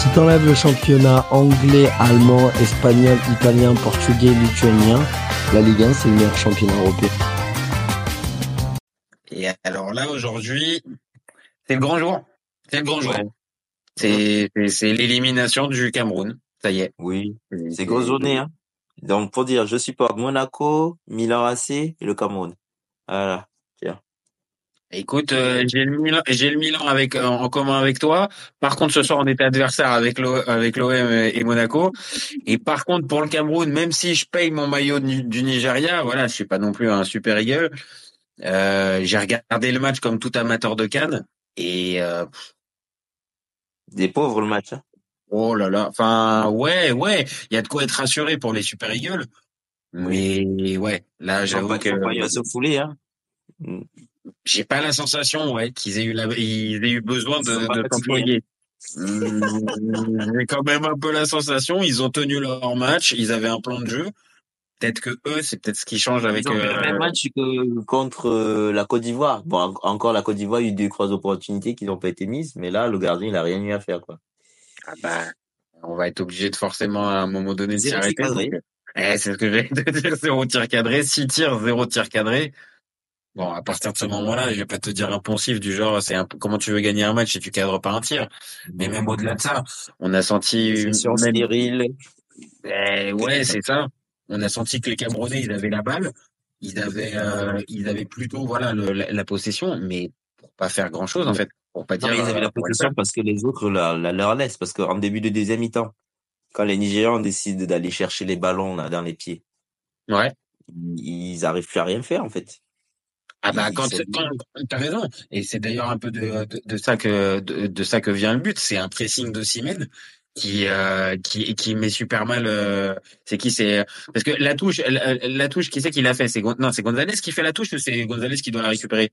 Si t'enlèves le championnat anglais, allemand, espagnol, italien, portugais, lituanien, la Ligue 1 c'est le meilleur championnat européen. Et alors là aujourd'hui, c'est le grand jour. C'est le grand jour. C'est c'est l'élimination du Cameroun. Ça y est. Oui, c'est grosse journée. Hein. Donc pour dire, je supporte Monaco, Milan AC et le Cameroun. Voilà. Écoute, euh, j'ai le Milan, j'ai le Milan avec en commun avec toi. Par contre, ce soir, on était adversaire avec l'O- avec l'OM et Monaco. Et par contre, pour le Cameroun, même si je paye mon maillot du, du Nigeria, voilà, je suis pas non plus un super eagle. Euh, j'ai regardé le match comme tout amateur de Cannes et euh, Des pauvres le match. Hein. oh là là, enfin ouais, ouais, il y a de quoi être rassuré pour les super eagles. Mais ouais, là, j'avoue que pas eu à se fouler. Hein. J'ai pas la sensation, ouais, qu'ils aient eu la, ils aient eu besoin de, de. Hum, J'ai quand même un peu la sensation, ils ont tenu leur match, ils avaient un plan de jeu. Peut-être que eux, c'est peut-être ce qui change avec. Ils ont fait le euh, même match que contre euh, la Côte d'Ivoire. Bon, en- encore la Côte d'Ivoire a eu deux trois opportunités qui n'ont pas été mises, mais là le gardien il a rien eu à faire quoi. ah bah, on va être obligé de forcément à un moment donné de s'y arrêter. donc, eh, c'est ce que j'allais te dire, zéro tir cadré, six tirs, zéro tir cadré. Bon, à partir de ce moment-là, je vais pas te dire un poncif du genre, c'est un peu comment tu veux gagner un match si tu cadres pas un tir. Mais même au-delà de ça, on a senti une- stérile. Eh ouais, c'est ça. On a senti que les Camerounais, ils avaient la balle, ils avaient, euh, ils avaient plutôt voilà le- la, la possession, mais pour pas faire grand chose en fait, pour pas Non, dire. ils avaient euh, la possession parce que les autres la, la leur laissent. Parce qu'en début de deuxième mi-temps, quand les Nigérians décident d'aller chercher les ballons là dans les pieds, Ouais. ils, ils arrivent plus à rien faire en fait. Ah bah quand, quand t'as raison. Et c'est d'ailleurs un peu de, de, de ça que de, de ça que vient le but. C'est un pressing de Simen qui euh, qui qui met super mal. euh, c'est qui c'est parce que la touche la, la touche qui c'est qui l'a fait? C'est non c'est Gonzalez qui fait la touche ou c'est Gonzalez qui doit la récupérer?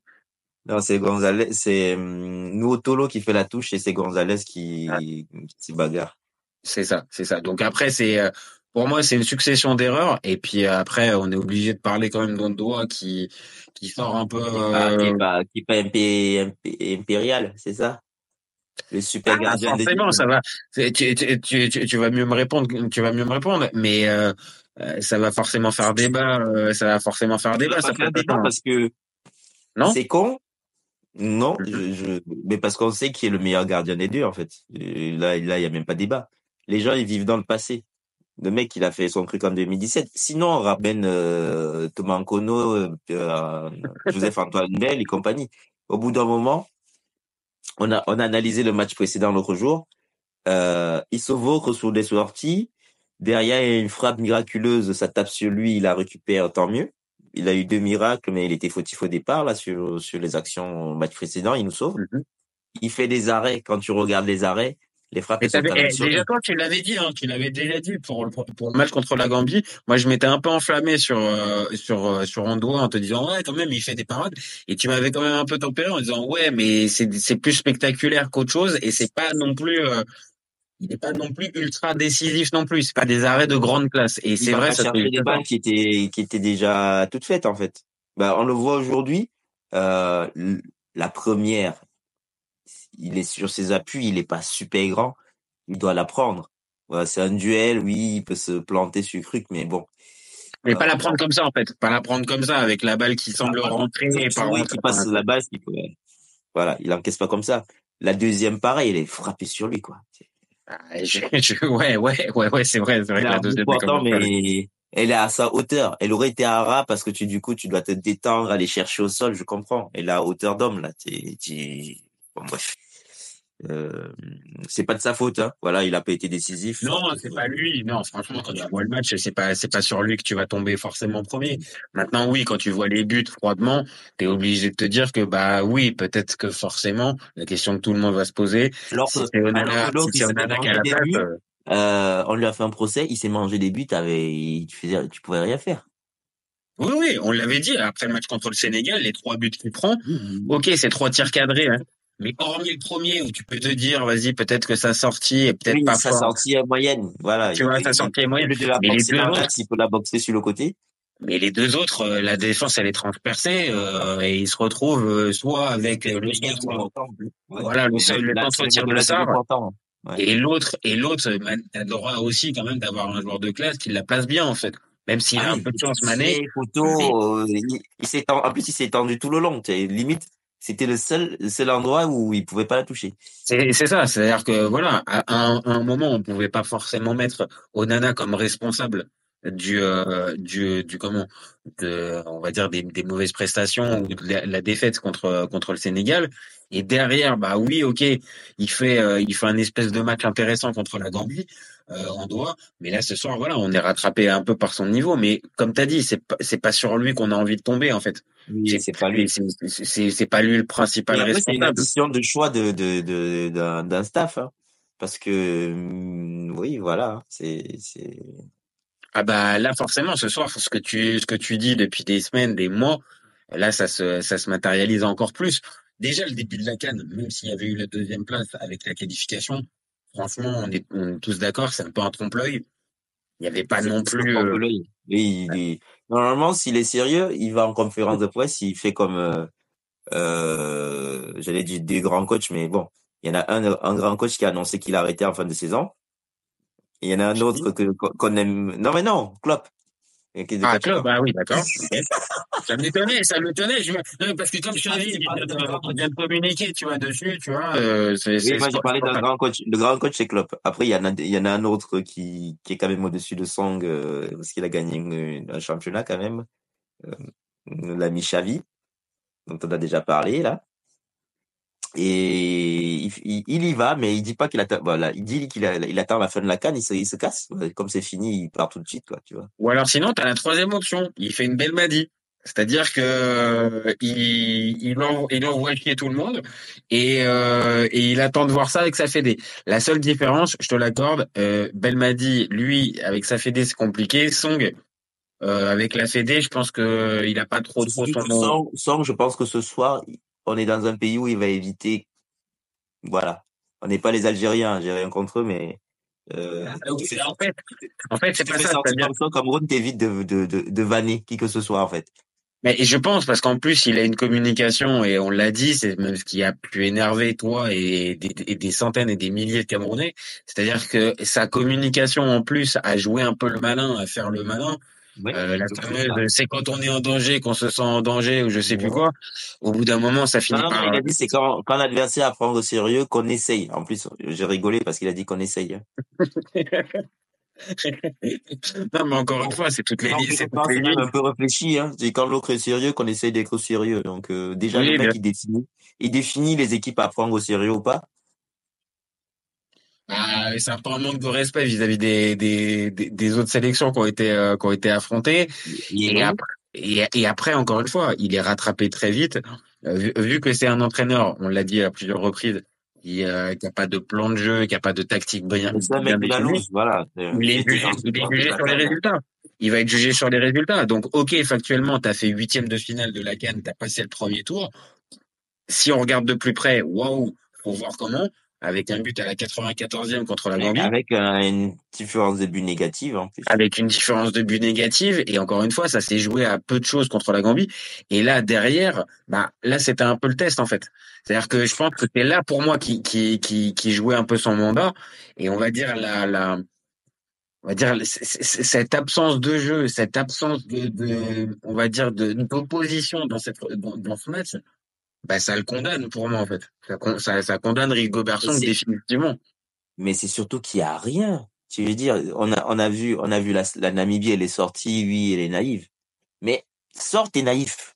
Non, c'est Gonzalez, c'est hum, Nuotolo qui fait la touche et c'est Gonzalez qui, Ah. qui s'y bagarre. C'est ça, c'est ça. Donc après, c'est euh, pour moi, c'est une succession d'erreurs. Et puis euh, après, on est obligé de parler quand même d'Ondoa qui qui sort un peu. Qui euh, est pas, qui est pas impé- impé- impérial, c'est ça? Le super ah, gardien de forcément, ça va. Tu, tu, tu, vas mieux me répondre. Tu vas mieux me répondre. Mais euh, euh, ça va forcément faire débat. euh, ça va forcément faire débat. Ça faire débat parce que Non c'est con? Non, je, je, mais parce qu'on sait qui est le meilleur gardien des deux, en fait. Là, là, il y a même pas débat. Les gens, ils vivent dans le passé. Le mec, il a fait son truc en 2017. Sinon, on ramène euh, Thomas Nkono, euh, euh, Joseph Antoine Bell et compagnie. Au bout d'un moment, on a, on a analysé le match précédent l'autre jour. Euh, Issovo sur des sorties. Derrière, il y a une frappe miraculeuse, ça tape sur lui, il la récupère, tant mieux. Il a eu deux miracles, mais il était fautif au départ, là, sur, sur les actions au match précédent, il nous sauve. Mhm. Il fait des arrêts. Quand tu regardes les arrêts, les frappes elles sont eh, déjà toi tu l'avais dit, hein, tu l'avais déjà dit pour le, pour le match contre la Gambie. Moi je m'étais un peu enflammé sur euh, sur euh, sur Andoua en te disant ouais quand même il fait des parades et tu m'avais quand même un peu tempéré en disant ouais mais c'est c'est plus spectaculaire qu'autre chose et c'est pas non plus euh, il n'est pas non plus ultra décisif non plus. C'est pas des arrêts de grande classe et c'est vrai ça des balles qui étaient, qui étaient déjà toutes faites, en fait. Bah, on le voit aujourd'hui, euh, la première, il est sur ses appuis, il est pas super grand, il doit la prendre. Voilà, c'est un duel, oui, il peut se planter sur le truc, mais bon. mais pas la prendre comme ça en fait, pas la prendre comme ça avec la balle qui semble rentrer vois qu'il passe la base, il peut, voilà, il encaisse pas comme ça. La deuxième, pareil, elle est frappée sur lui, quoi. Ah, je- je- ouais ouais ouais ouais c'est vrai c'est vrai Elle que est la deuxième mais elle est à sa hauteur. Elle aurait été à ras parce que tu, du coup, tu dois te détendre, aller chercher au sol, je comprends. Elle est à hauteur d'homme, là. T'es- bon, bref. Euh, c'est pas de sa faute, hein. Voilà, il a pas été décisif. Non, c'est pas lui. Non, franchement, quand tu vois le match, c'est pas, c'est pas sur lui que tu vas tomber forcément premier. Maintenant, oui, quand tu vois les buts froidement, t'es obligé de te dire que, bah oui, peut-être que forcément, la question que tout le monde va se poser, Alors si que- c'est Onana, si euh, Euh, on lui a fait un procès, il s'est mangé des buts, tu faisais, tu pouvais rien faire. Oui, oui, on l'avait dit après le match contre le Sénégal, les trois buts qu'il prend, ok, c'est trois tirs cadrés, hein. Mais hormis le premier où tu peux te dire, vas-y, peut-être que sa sortie est peut-être Oui, pas sa fort. sortie est moyenne, voilà. Tu vois, sa sortie est moyenne. de la Mais les deux autres, il peut la boxer sur le côté. mais les deux autres, euh, la défense, elle est transpercée, euh, et ils se retrouvent euh, soit avec euh, le centre, voilà, le seul, le tir le de la. Ouais. et l'autre, et l'autre, Man- t'adoreras aussi quand même d'avoir un joueur de classe qui la place bien, en fait. Même s'il a Ah un oui, peu de chance, Mané. photo, euh, il, il s'est en plus, il s'est étendu tout le long. Limite, c'était le seul, le seul endroit où il pouvait pas la toucher. C'est c'est ça, c'est-à-dire que voilà, à un, à un moment, on pouvait pas forcément mettre Onana comme responsable du euh, du du comment de on va dire des, des mauvaises prestations ou de la, la défaite contre contre le Sénégal. Et derrière bah oui ok il fait euh, il fait un espèce de match intéressant contre la Gambie euh, en doigt mais là ce soir voilà on est rattrapé un peu par son niveau. Mais comme tu as dit c'est c'est pas sur lui qu'on a envie de tomber en fait. Oui, c'est pas lui. c'est pas lui le principal après, c'est une responsable. addition de choix de, de, de, d'un, d'un staff, hein. Parce que, hum, oui, voilà, c'est, c'est, Ah bah là forcément ce soir ce que tu ce que tu dis depuis des semaines des mois là ça se ça se matérialise encore plus déjà le début de la canne même s'il y avait eu la deuxième place avec la qualification franchement on est, on est tous d'accord c'est un peu un trompe-l'œil il y avait pas non plus euh. Oui, il Normalement, s'il est sérieux, il va en conférence de presse, il fait comme, euh, euh, j'allais dire des grands coachs, mais bon, il y en a un, un grand coach qui a annoncé qu'il arrêtait en fin de saison. Il y en a un autre que, qu'on aime. Non, mais non, Klopp. Ah Klopp. bah oui d'accord ça m'étonnait ça m'étonnait je... me- non, parce que comme je c'est il pas vient de, communiquer tu vois dessus tu vois euh, c'est Oui, c'est moi, j'ai parlé d'un grand coach. Le grand coach, c'est Klopp. Après, il y en a, il y en a un autre qui, qui est quand même au-dessus de Song, euh, parce qu'il a gagné une- un championnat quand même. Euh, l'ami Xavi, dont on a déjà parlé, là. Et il, il, il y va, mais il dit pas qu'il attend, voilà, il dit qu'il il attend la fin de la canne, il se, il se casse. Comme c'est fini, il part tout de suite, quoi, tu vois. Ou alors sinon, tu as la troisième option. Il fait une belle madie. C'est-à-dire que euh, il, il, en- il envoie chier tout le monde et, euh, et il attend de voir ça avec sa fédé. La seule différence, je te l'accorde, euh, Belmadi, lui, avec sa fédé, c'est compliqué. Song, euh, avec la fédé, je pense que il a pas trop trop son Song, Song, je pense que ce soir, on est dans un pays où il va éviter, voilà. On n'est pas les Algériens, j'ai rien contre eux, mais, euh, Ah en fait, en fait, c'est pas ça. C'est-à-dire comme Cameroun, t'évites de, de, de, de vanner qui que ce soit, en fait. Mais je pense parce qu'en plus il a une communication et on l'a dit, c'est même ce qui a pu énerver toi et des, et des centaines et des milliers de Camerounais. C'est-à-dire que sa communication en plus a joué un peu le malin, à faire le malin. Oui, Euh, la fameuse, c'est quand on est en danger, qu'on se sent en danger ou je sais plus quoi. Au bout d'un moment, ça finit Non, non, non, par. il a dit c'est quand, quand l'adversaire à prendre au sérieux qu'on essaye. En plus, j'ai rigolé parce qu'il a dit qu'on essaye. hein. non, mais encore une fois, c'est toutes les, Non, c'est toutes les lignes. un peu réfléchi. Hein. C'est quand l'autre est sérieux qu'on essaye d'être au sérieux. Donc euh, déjà, Oui, le mec, bien. il définit, il définit les équipes à prendre au sérieux ou pas. Ah, c'est un peu un manque de respect vis-à-vis des, des, des, des autres sélections qui ont été, euh, qui ont été affrontées. Et après, et, et après, encore une fois, il est rattrapé très vite. Euh, Vu, vu que c'est un entraîneur, on l'a dit à plusieurs reprises, qui n'a pas de plan de jeu, qui n'a pas de tactique voilà. C'est- il est jugé, il est jugé sur les résultats. Il va être jugé sur les résultats. Donc, ok, factuellement, tu as fait huitième de finale de la Cannes, tu as passé le premier tour. Si on regarde de plus près, waouh, faut voir comment, avec un but à la 94e contre la Gambie. Avec euh, une différence de but négative en plus. avec une différence de but négative. Et encore une fois ça s'est joué à peu de choses contre la Gambie. Et là derrière bah là c'était un peu le test en fait. C'est-à-dire que je pense que c'est là pour moi qui qui qui qui jouait un peu son mandat. Et on va dire la la on va dire cette absence de jeu cette absence de, de on va dire de d'opposition dans cette dans, dans ce match bah ça le condamne pour moi en fait ça con- ça, ça condamne Rigobert Et c'est- définitivement Mais c'est surtout qu'il y a rien. Tu veux dire, on a, on a vu, on a vu la, la Namibie, elle est sortie, oui, elle est naïve. Mais sors tes naïfs.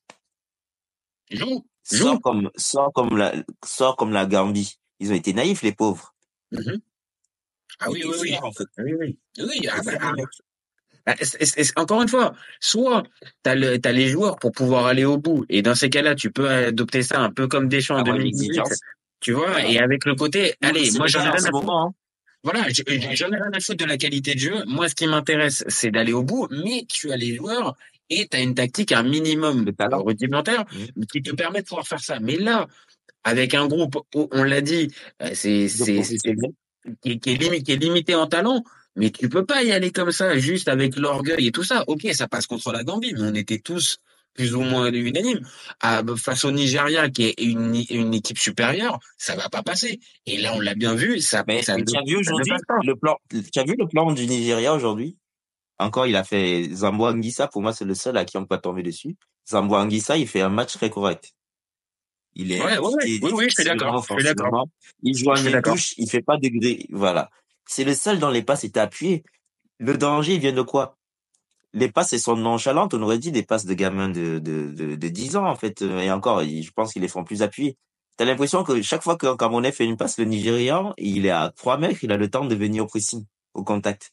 joue Sors comme, sors comme la, sors comme la Gambie. Ils ont été naïfs, les pauvres. Mhm. Ah oui, oui, oui. fiers, en fait. Oui, oui. Oui, ah bah, encore une fois, soit t'as le, t'as les joueurs pour pouvoir aller au bout, et dans ces cas-là, tu peux adopter ça un peu comme Deschamps en Avoir une 2018, exigence. tu vois, et avec le côté, allez, moi j'en ai en rien à foutre. moment. hein. Voilà, j'en ai rien à foutre de la qualité de jeu. Moi, ce qui m'intéresse, c'est d'aller au bout, mais tu as les joueurs et tu as une tactique, un minimum rudimentaire Mhm. qui te permet de pouvoir faire ça. Mais là, avec un groupe, on l'a dit, euh, c'est qui, qui est qui est limité en talent, mais tu peux pas y aller comme ça, juste avec l'orgueil et tout ça. Ok, ça passe contre la Gambie, mais on était tous plus ou moins unanimes. Ah, bah, face au Nigeria, qui est une, une équipe supérieure, ça va pas passer. Et là, on l'a bien vu, ça, Mais, ça tu as vu aujourd'hui le plan, tu as vu le plan du Nigeria aujourd'hui? Encore, il a fait Zambo Anguissa. Pour moi, c'est le seul à qui on peut tomber dessus. Zambo Anguissa, il fait un match très correct. Il est Ouais, ouais, ouais. impliqué Oui, oui, je suis d'accord. Il joue suis une touche, il fait pas de. Voilà. C'est le seul dans les passes, il était appuyé. Le danger, il vient de quoi? Les passes, elles sont nonchalantes. On aurait dit des passes de gamins de, de, de, de 10 ans, en fait. Et encore, je pense qu'ils les font plus appuyés. T'as l'impression que chaque fois qu'un Camerounais fait une passe, le Nigérian, il est à 3 mètres, il a le temps de venir au pressing, au contact.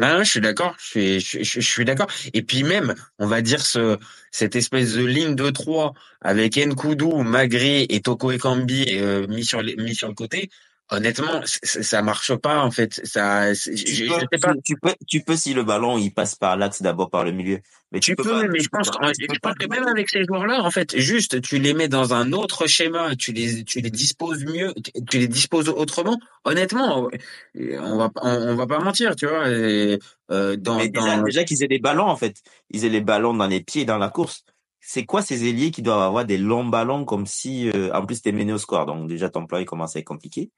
Non, je suis d'accord, je suis, d'accord. Et puis même, on va dire ce, cette espèce de ligne de trois avec Nkoudou, Magri et Toko Ekambi euh, mis sur le côté. Honnêtement, ça marche pas en fait. Ça, c'est- je, Tu je peux, sais pas. tu, tu peux, tu peux si le ballon il passe par l'axe d'abord par le milieu, mais tu, Tu peux pas. mais je pense, pas, que- je pense même avec ces joueurs-là, en fait, juste tu les mets dans un autre schéma, tu les, tu les disposes mieux, tu les disposes autrement. Honnêtement, on va, pas- on, on va pas mentir, tu vois. et, euh, dans, Mais déjà, dans, déjà qu'ils aient des ballons en fait, ils aient les ballons dans les pieds dans la course. C'est quoi ces ailiers qui doivent avoir des longs ballons comme si, euh, en plus t'es mené au score, donc déjà ton plan il commence à être compliqué.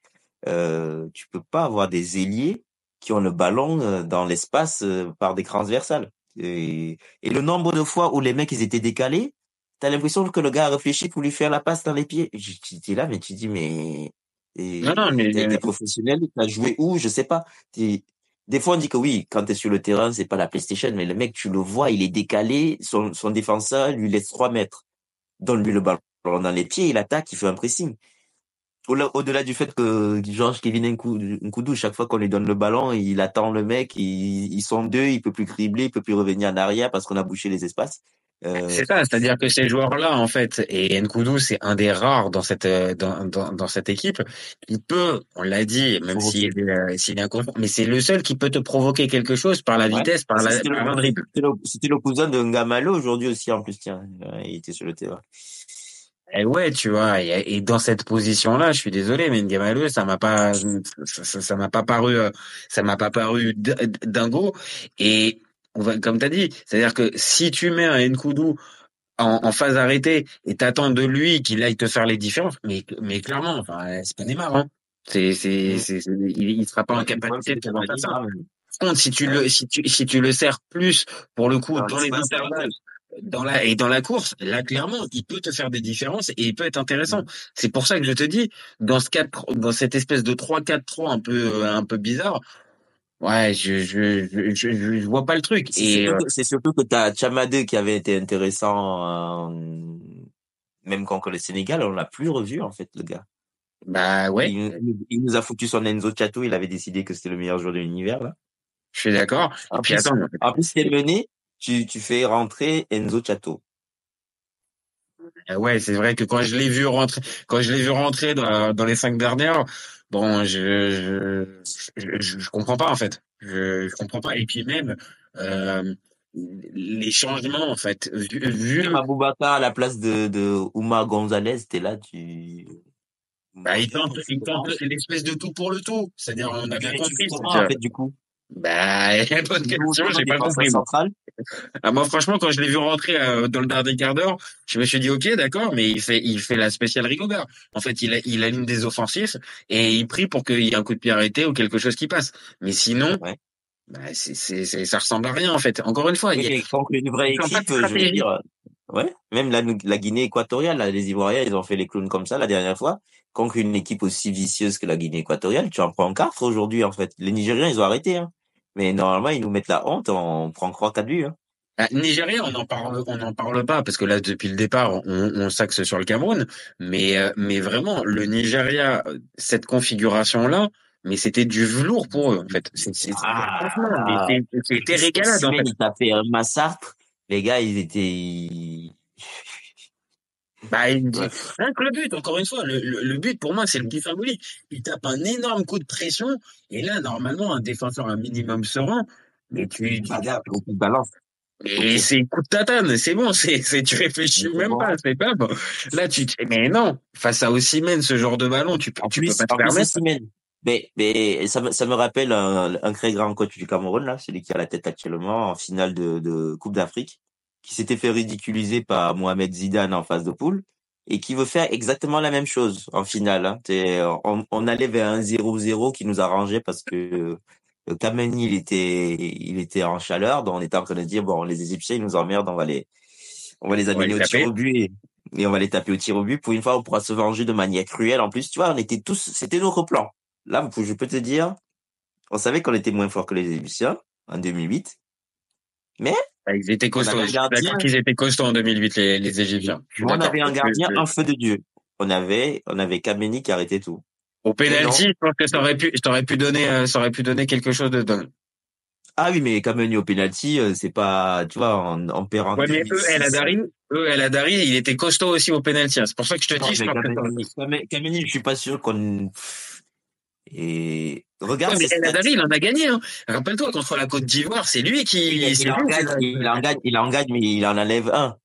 Euh, tu peux pas avoir des ailiers qui ont le ballon euh, dans l'espace euh, par des transversales. Et, et le nombre de fois où les mecs ils étaient décalés, t'as l'impression que le gars a réfléchi pour lui faire la passe dans les pieds. Je- Tu es là, mais tu dis mais et non, non, mais t'as été professionnel, t'as joué où, je sais pas. T'es- Des fois on dit que oui, quand t'es sur le terrain c'est pas la PlayStation, mais le mec tu le vois, il est décalé, son, son défenseur lui laisse 3 mètres, donne-lui le ballon dans les pieds, il attaque, il fait un pressing. Au-delà du fait que Georges Kevin Nkou- Nkoudou, chaque fois qu'on lui donne le ballon, il attend le mec, il- ils sont deux, il peut plus cribler, il peut plus revenir en arrière parce qu'on a bouché les espaces. Euh, C'est ça, c'est-à-dire que ces joueurs-là, en fait, et Nkoudou, c'est un des rares dans cette dans, dans, dans cette équipe qui peut, on l'a dit, même s'il est, euh, s'il est inconscient, mais c'est le seul qui peut te provoquer quelque chose par la Ouais. vitesse, par la par le, dribble. c'était le- cousin de Ngamalo aujourd'hui aussi en plus, tiens, il était sur le terrain. Et ouais, tu vois, et, et dans cette position-là, je suis désolé, mais Ngamalo, ça m'a pas, ça m'a pas paru, euh, ça m'a pas paru d- dingo. Et comme t'as dit, c'est-à-dire que si tu mets un Nkoudou en, en phase arrêtée et t'attends de lui qu'il aille te faire les différences, mais, mais clairement, enfin, c'est pas Neymar, hein. C'est, c'est, il, il sera pas en capacité de faire ça. Par contre, si tu le, si tu, si tu le sers plus, pour le coup, dans dans les intervalles, dans la, et dans la course, là, clairement, il peut te faire des différences et il peut être intéressant. C'est pour ça que je te dis, dans ce 4, dans cette espèce de 3-4-3 un peu, un peu bizarre, ouais, je, je, je, je, je vois pas le truc. C'est Et, euh, c'est surtout que t'as Chamadé qui avait été intéressant, euh, même contre le Sénégal, on l'a plus revu en fait le gars. bah ouais, Il, il nous a foutu son Enzo Chato, il avait décidé que c'était le meilleur joueur de l'univers là. je suis d'accord. En en plus t'es mené, tu, tu fais rentrer Enzo Chato. Euh, Ouais, c'est vrai que quand je l'ai vu rentrer, quand je l'ai vu rentrer dans, dans les cinq dernières, bon, je, je, je, je comprends pas en fait. Je, je comprends pas. Et puis même euh, les changements en fait, vu, vu à la place de, de Oumar Gonzalez, t'es là, tu... bah, il tente, l'espèce de tout pour le tout. C'est-à-dire, on a bien compris. en fait du coup Bah, bonne question, j'ai pas compris. central, Ah, moi, franchement, quand je l'ai vu rentrer euh, dans le dernier quart d'heure, je me suis dit, ok, d'accord, mais il fait, il fait la spéciale Rigobert. En fait, il, a, il allume des offensifs et il prie pour qu'il y ait un coup de pied arrêté ou quelque chose qui passe. Mais sinon, Ouais. bah, c'est, c'est, c'est- ça ressemble à rien, en fait. Encore une fois, il Oui, mais contre une vraie équipe, je veux dire, euh, ouais, même la, la Guinée équatoriale, là, les Ivoiriens, ils ont fait les clowns comme ça la dernière fois. Contre une équipe aussi vicieuse que la Guinée équatoriale, tu en prends quatre aujourd'hui, en fait. Les Nigériens, ils ont arrêté, hein. Mais normalement, ils nous mettent la honte, on prend 3 4 buts, hein. Ah, Nigeria, on en parle, on n'en parle pas parce que là, depuis le départ, on, on s'axe sur le Cameroun. Mais, euh, mais vraiment, le Nigeria, cette configuration-là, mais c'était du velours pour eux, en fait. C'était Ah, régalade, en fait. Ils tapaient un massacre. Les gars, ils étaient. Bah, il dit, rien que le but, encore une fois, le, le, le but pour moi, c'est le plus symbolique. Il tape un énorme coup de pression, et là, normalement, un défenseur un minimum serein, mais tu, tu beaucoup de balance. Et c'est coup de tatane, c'est bon, c'est, c'est, tu réfléchis même pas, c'est pas bon. Là, tu, mais non, face à Ossimène, ce genre de ballon, tu peux, tu plus, peux pas te permettre. Mais, mais ça, me, ça me rappelle un, un très grand coach du Cameroun, là, celui qui a la tête actuellement en finale de, de Coupe d'Afrique, qui s'était fait ridiculiser par Mohamed Zidane en phase de poule et qui veut faire exactement la même chose en finale. Hein. On, on, allait vers un 0-0 qui nous arrangeait parce que le Kameni, il était, il était en chaleur, donc on était en train de dire bon, les Égyptiens, ils nous emmerdent, on va les, on va les amener au tir au but et, et, on va les taper au tir au but. Pour une fois, on pourra se venger de manière cruelle. En plus, tu vois, on était tous, c'était notre plan. Là, je peux te dire, on savait qu'on était moins fort que les Égyptiens en 2008, mais ils étaient costauds. D'accord qu'ils étaient costauds en 2008 les, les Égyptiens. On avait un gardien, un feu de Dieu. On avait, on avait Kameni qui arrêtait tout. Au penalty, je pense que ça aurait pu, ça aurait pu donner, euh, ça aurait pu donner quelque chose de dingue. Ah oui, mais Kameni au penalty, euh, c'est pas, tu vois, en, en pérant. Ouais, mais eux, El Adari, eux, El Adari, il était costaud aussi au penalty. Hein. C'est pour ça que je te dis, je Kameni, Kameni, je suis pas sûr qu'on, et regarde. Ouais, mais El Adari, il en a gagné. Hein. Rappelle-toi contre la Côte d'Ivoire, c'est lui qui. Il, il, en gagne, il, en gagne, il en gagne, mais il en enlève un.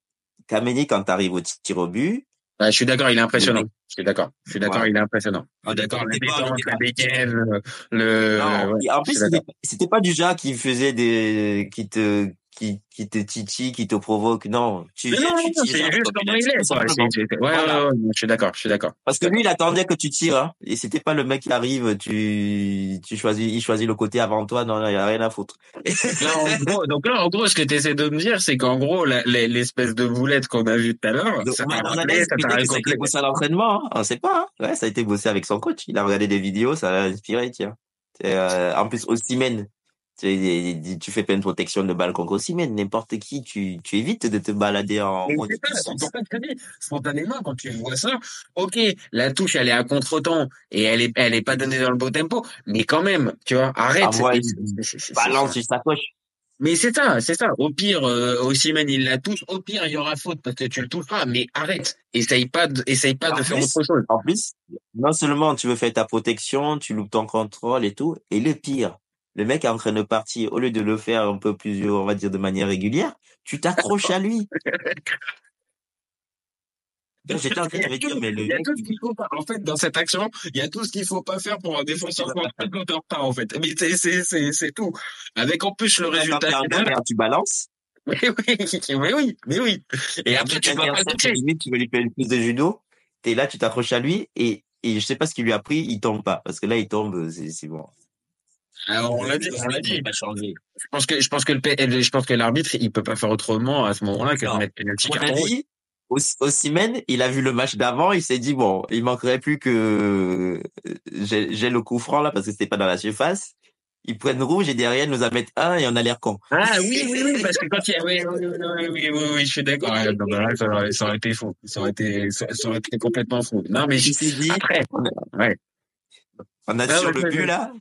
Kameni, quand t'arrives au tir au but, ah, je suis d'accord, il est impressionnant. Je suis d'accord. Je suis d'accord, ouais. il est impressionnant. D'accord, le détente, la béquenne, le, le, non, ouais, en plus, c'était pas du genre qui faisait des, qui te, qui, qui te titille, qui te provoque. Non, tu, non, tu tires. C'est juste comment il est, quoi. Ouais, voilà. ouais, ouais, je suis d'accord, je suis d'accord. Parce que lui, il attendait que tu tires, hein. Et c'était pas le mec qui arrive, tu, tu choisis, il choisit le côté avant toi. Non, il y a rien à foutre. là, en gros, donc là, en gros, ce que tu essaies de me dire, c'est qu'en gros, l'espèce de boulette qu'on a vue tout à l'heure, ça t'a rappelé, ça t'a Ça a été bossé à l'entraînement, hein. On sait pas, hein. Ouais, ça a été bossé avec son coach. Il a regardé des vidéos, ça l'a inspiré, tiens. Euh, en plus, Ossimène, tu, fais plein de protection de balles contre Osimhen. N'importe qui, tu, tu évites de te balader en mode Spontanément, quand tu vois ça, ok, la touche, elle est à contre-temps et elle est, elle est pas donnée dans le beau tempo, mais quand même, tu vois, arrête. Ah, ouais, balance sur sa. Mais c'est ça, c'est ça. Au pire, euh, Osimhen, il la touche. Au pire, il y aura faute parce que tu le toucheras. Mais arrête. Essaye pas, de, essaye pas en de plus, faire autre chose. En plus, non seulement tu veux faire ta protection, tu loupes ton contrôle et tout. Et le pire, le mec est en train de partir, au lieu de le faire un peu plus, on va dire, de manière régulière, tu t'accroches à lui. J'étais en train de me dire, mais le il y a tout ce qu'il faut pas. En fait, dans cette action, il y a tout ce qu'il faut pas faire pour un défenseur quand en retard, en fait. Mais c'est, c'est, c'est, c'est tout. Avec en plus le résultat final. Tu balances. Mais oui, mais oui, mais oui. Et après, tu vas pas toucher. Limite, tu veux lui faire une prise de judo. T'es là, tu t'accroches à lui et, et je sais pas ce qu'il lui a pris, il tombe pas. Parce que là, il tombe, c'est, c'est bon. Alors, on l'a dit, on l'a dit, il va changer. Je pense que, je pense que le, je pense que l'arbitre, il peut pas faire autrement à ce moment-là que de mettre penalty carton. Dit, Osimhen, il a vu le match d'avant, il s'est dit bon, il manquerait plus que j'ai le coup franc là parce que c'était pas dans la surface. Ils prennent rouge et derrière ils nous en mettent un et on a l'air con. Ah oui oui oui parce que quand il y a oui oui oui oui, oui, oui je suis d'accord. Ouais, ça, aurait, ça aurait été fou, ça aurait été ça, ça aurait été complètement fou. Non mais je dit après. On a, ouais. On a ah, sur le but là.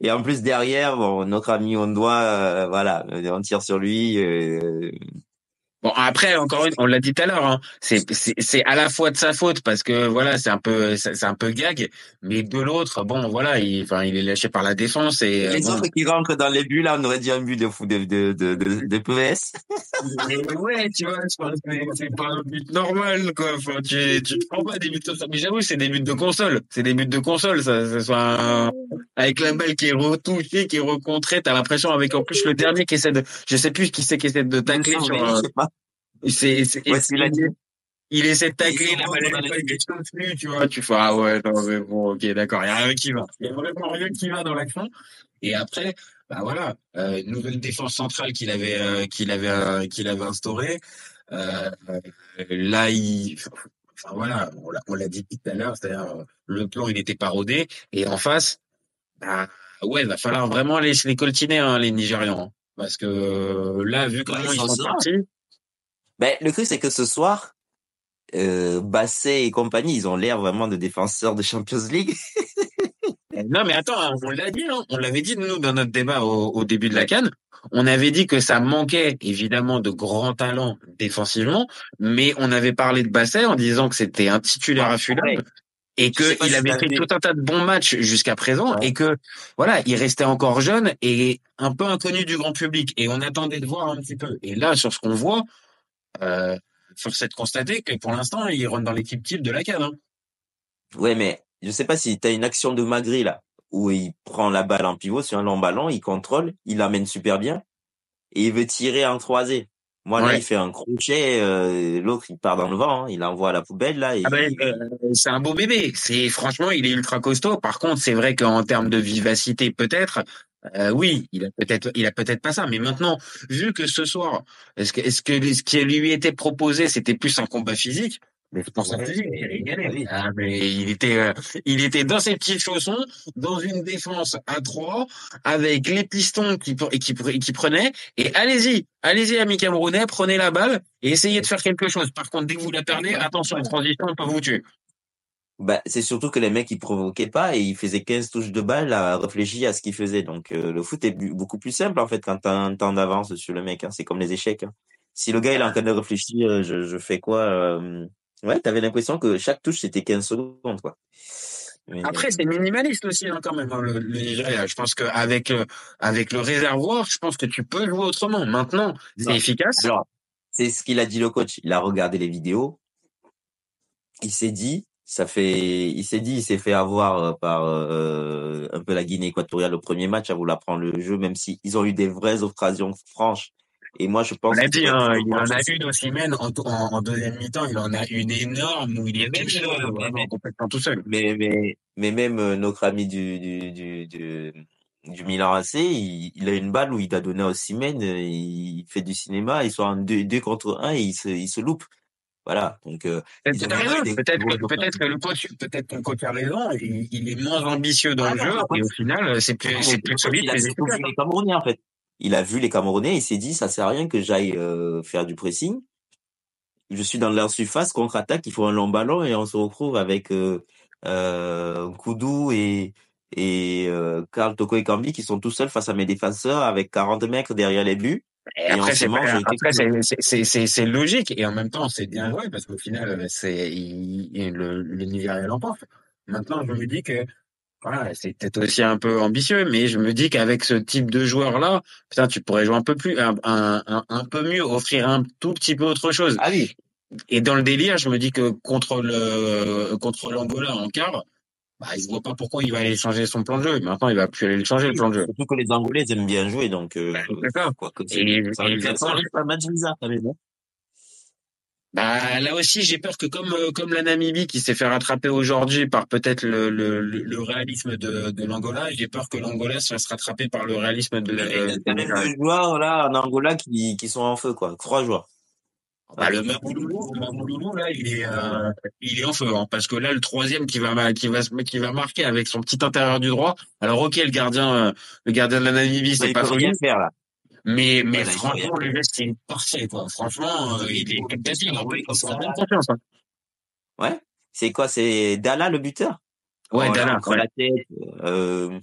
Et en plus derrière, bon, notre ami on doit, euh, voilà, on tire sur lui. Euh, Bon après encore une, on l'a dit tout à l'heure, hein, c'est c'est à la fois de sa faute parce que voilà c'est un peu c'est un peu gag, mais de l'autre bon voilà il enfin il est lâché par la défense et les bon. autres qui rentrent dans les buts là on aurait dit un but de fou de de de de, de PS. mais ouais tu vois c'est pas un but normal quoi enfin tu tu prends pas des buts comme ça mais j'avoue c'est des buts de console c'est des buts de console ça, ça soit un, avec la balle qui est retouchée qui est recontrée t'as l'impression avec en plus le dernier qui essaie de je sais plus qui c'est qui essaie de tacler sur un, c'est, c'est, ouais, il, il, essaie de tacler la balle, plus, tu vois, tu fais, ah ouais, non, mais bon, ok, d'accord, il y a rien qui va. Il y a vraiment rien qui va dans l'action. Et après, bah voilà, euh, nouvelle défense centrale qu'il avait, euh, qu'il avait, euh, qu'il avait instaurée. Euh, là, il, enfin voilà, on l'a, dit tout à l'heure, c'est-à-dire, le plan, il était parodé. Et en face, bah, ouais, il va falloir vraiment les, les coltiner, hein, les Nigérians. Parce que là, vu comment Ouais, ils sont partis, Ben, le truc, c'est que ce soir, euh, Basset et compagnie, ils ont l'air vraiment de défenseurs de Champions League. Non, mais attends, on l'a dit, hein, on l'avait dit nous dans notre débat au, au début de la canne. On avait dit que ça manquait évidemment de grands talents défensivement, mais on avait parlé de Basset en disant que c'était un titulaire Ouais. affûlable et pas qu'il si avait fait tout un tas de bons matchs jusqu'à présent Ouais. et que voilà, il restait encore jeune et un peu inconnu du grand public et on attendait de voir un petit peu. Et là, sur ce qu'on voit, euh, force est de constater que pour l'instant, il rentre dans l'équipe type de la canne. Hein. Ouais, mais je sais pas si t'as une action de Magri, là, où il prend la balle en pivot sur un long ballon, il contrôle, il l'amène super bien, et il veut tirer en croisé. Moi, là, il fait un crochet, euh, l'autre, il part dans le vent, hein, il l'envoie à la poubelle, là, et Ah ben, euh, c'est un beau bébé. C'est franchement, il est ultra costaud. Par contre, c'est vrai qu'en termes de vivacité, peut-être, euh, oui, il a peut-être, il a peut-être pas ça. Mais maintenant, vu que ce soir, est-ce que, est-ce que ce qui lui était proposé, c'était plus un combat physique? Mais je pense Ouais, que physique, il. Ah, mais était, euh, il était dans ses petits chaussons, dans une défense à trois, avec les pistons qui, et qui, qui prenaient. Et allez-y, allez-y, amis camerounais, prenez la balle et essayez de faire quelque chose. Par contre, dès que vous la perdez, attention, transition, on peut vous tuer. Bah, c'est surtout que les mecs, ils provoquaient pas et ils faisaient 15 touches de balle à réfléchir à ce qu'ils faisaient. Donc, euh, le foot est beaucoup plus simple, en fait, quand t'as un temps d'avance sur le mec. hein. C'est comme les échecs. hein. Si le gars, il est en train de réfléchir, euh, je, je fais quoi euh, Ouais, t'avais l'impression que chaque touche, c'était 15 secondes, quoi. Mais- Après, c'est minimaliste aussi hein, quand même hein, le, le Nigeria. Je pense qu'avec euh, avec le réservoir, je pense que tu peux jouer autrement. Maintenant, c'est efficace. Alors, c'est ce qu'il a dit le coach. Il a regardé les vidéos. Il s'est dit, ça fait, il s'est dit, il s'est fait avoir euh, par euh, un peu la Guinée équatoriale au premier match à vouloir prendre le jeu, même si ils ont eu des vraies occasions franches. Et moi, je On pense. l'a dit, hein, il en a une aussi même en, en, en deuxième mi-temps, il en a une énorme où il est même euh, vraiment complètement tout seul. Mais mais mais même euh, notre ami du du du du, du Milan AC, il, il a une balle où il a donné au Simen, euh, il fait du cinéma, ils sont en deux, deux contre un et il se il se loupe. Voilà. Donc euh, Peut-être que des Peut-être le coach, peut-être que le coach a raison. Il, il est moins ambitieux dans Ah le non, jeu et au final, c'est plus, c'est plus solide, il a vu les Camerounais en fait. Il a vu les Camerounais, il s'est dit ça sert à rien que j'aille euh, faire du pressing. Je suis dans leur surface, contre-attaque, il faut un long ballon et on se retrouve avec euh, euh, Koudou et et euh, Karl Toko et Kambi qui sont tout seuls face à mes défenseurs avec 40 mecs derrière les buts. Et après, c'est logique et en même temps, c'est bien joué parce qu'au final, euh, c'est, il- le, l'emporte. Maintenant, je me dis que, voilà, c'est peut-être aussi un peu ambitieux, mais je me dis qu'avec ce type de joueur-là, putain, tu pourrais jouer un peu plus, un, un, un, un peu mieux, offrir un tout petit peu autre chose. Ah oui, Et dans le délire, je me dis que contre le, contre l'Angola en quart, bah, il voit pas pourquoi il va aller changer son plan de jeu. Maintenant, il va plus aller le changer, le plan de jeu. surtout que les Angolais ils aiment bien jouer donc euh, C'est ça. quoi que Et- ça, je reste un match bizarre quand même. Bah là aussi j'ai peur que comme euh, comme la Namibie qui s'est fait rattraper aujourd'hui par peut-être le, le, le réalisme de, de l'Angola, j'ai peur que l'Angola se fasse rattraper par le réalisme de, Il y a de- même deux joueurs là en Angola qui qui sont en feu quoi, trois joueurs. Bah, le Mabouloulou, le Mabouloulou, là il est euh, il est en feu hein, parce que là le troisième qui va qui va qui va marquer avec son petit intérieur du droit. Alors ok le gardien euh, le gardien de la Namibie c'est il pas rien faire là. mais mais il franchement le geste il est parfait quoi. Franchement euh, il est en confiance. hein. Ouais. C'est quoi C'est Dalla le buteur? Ouais Oh, Dalla, il prend ouais. la tête. Euh,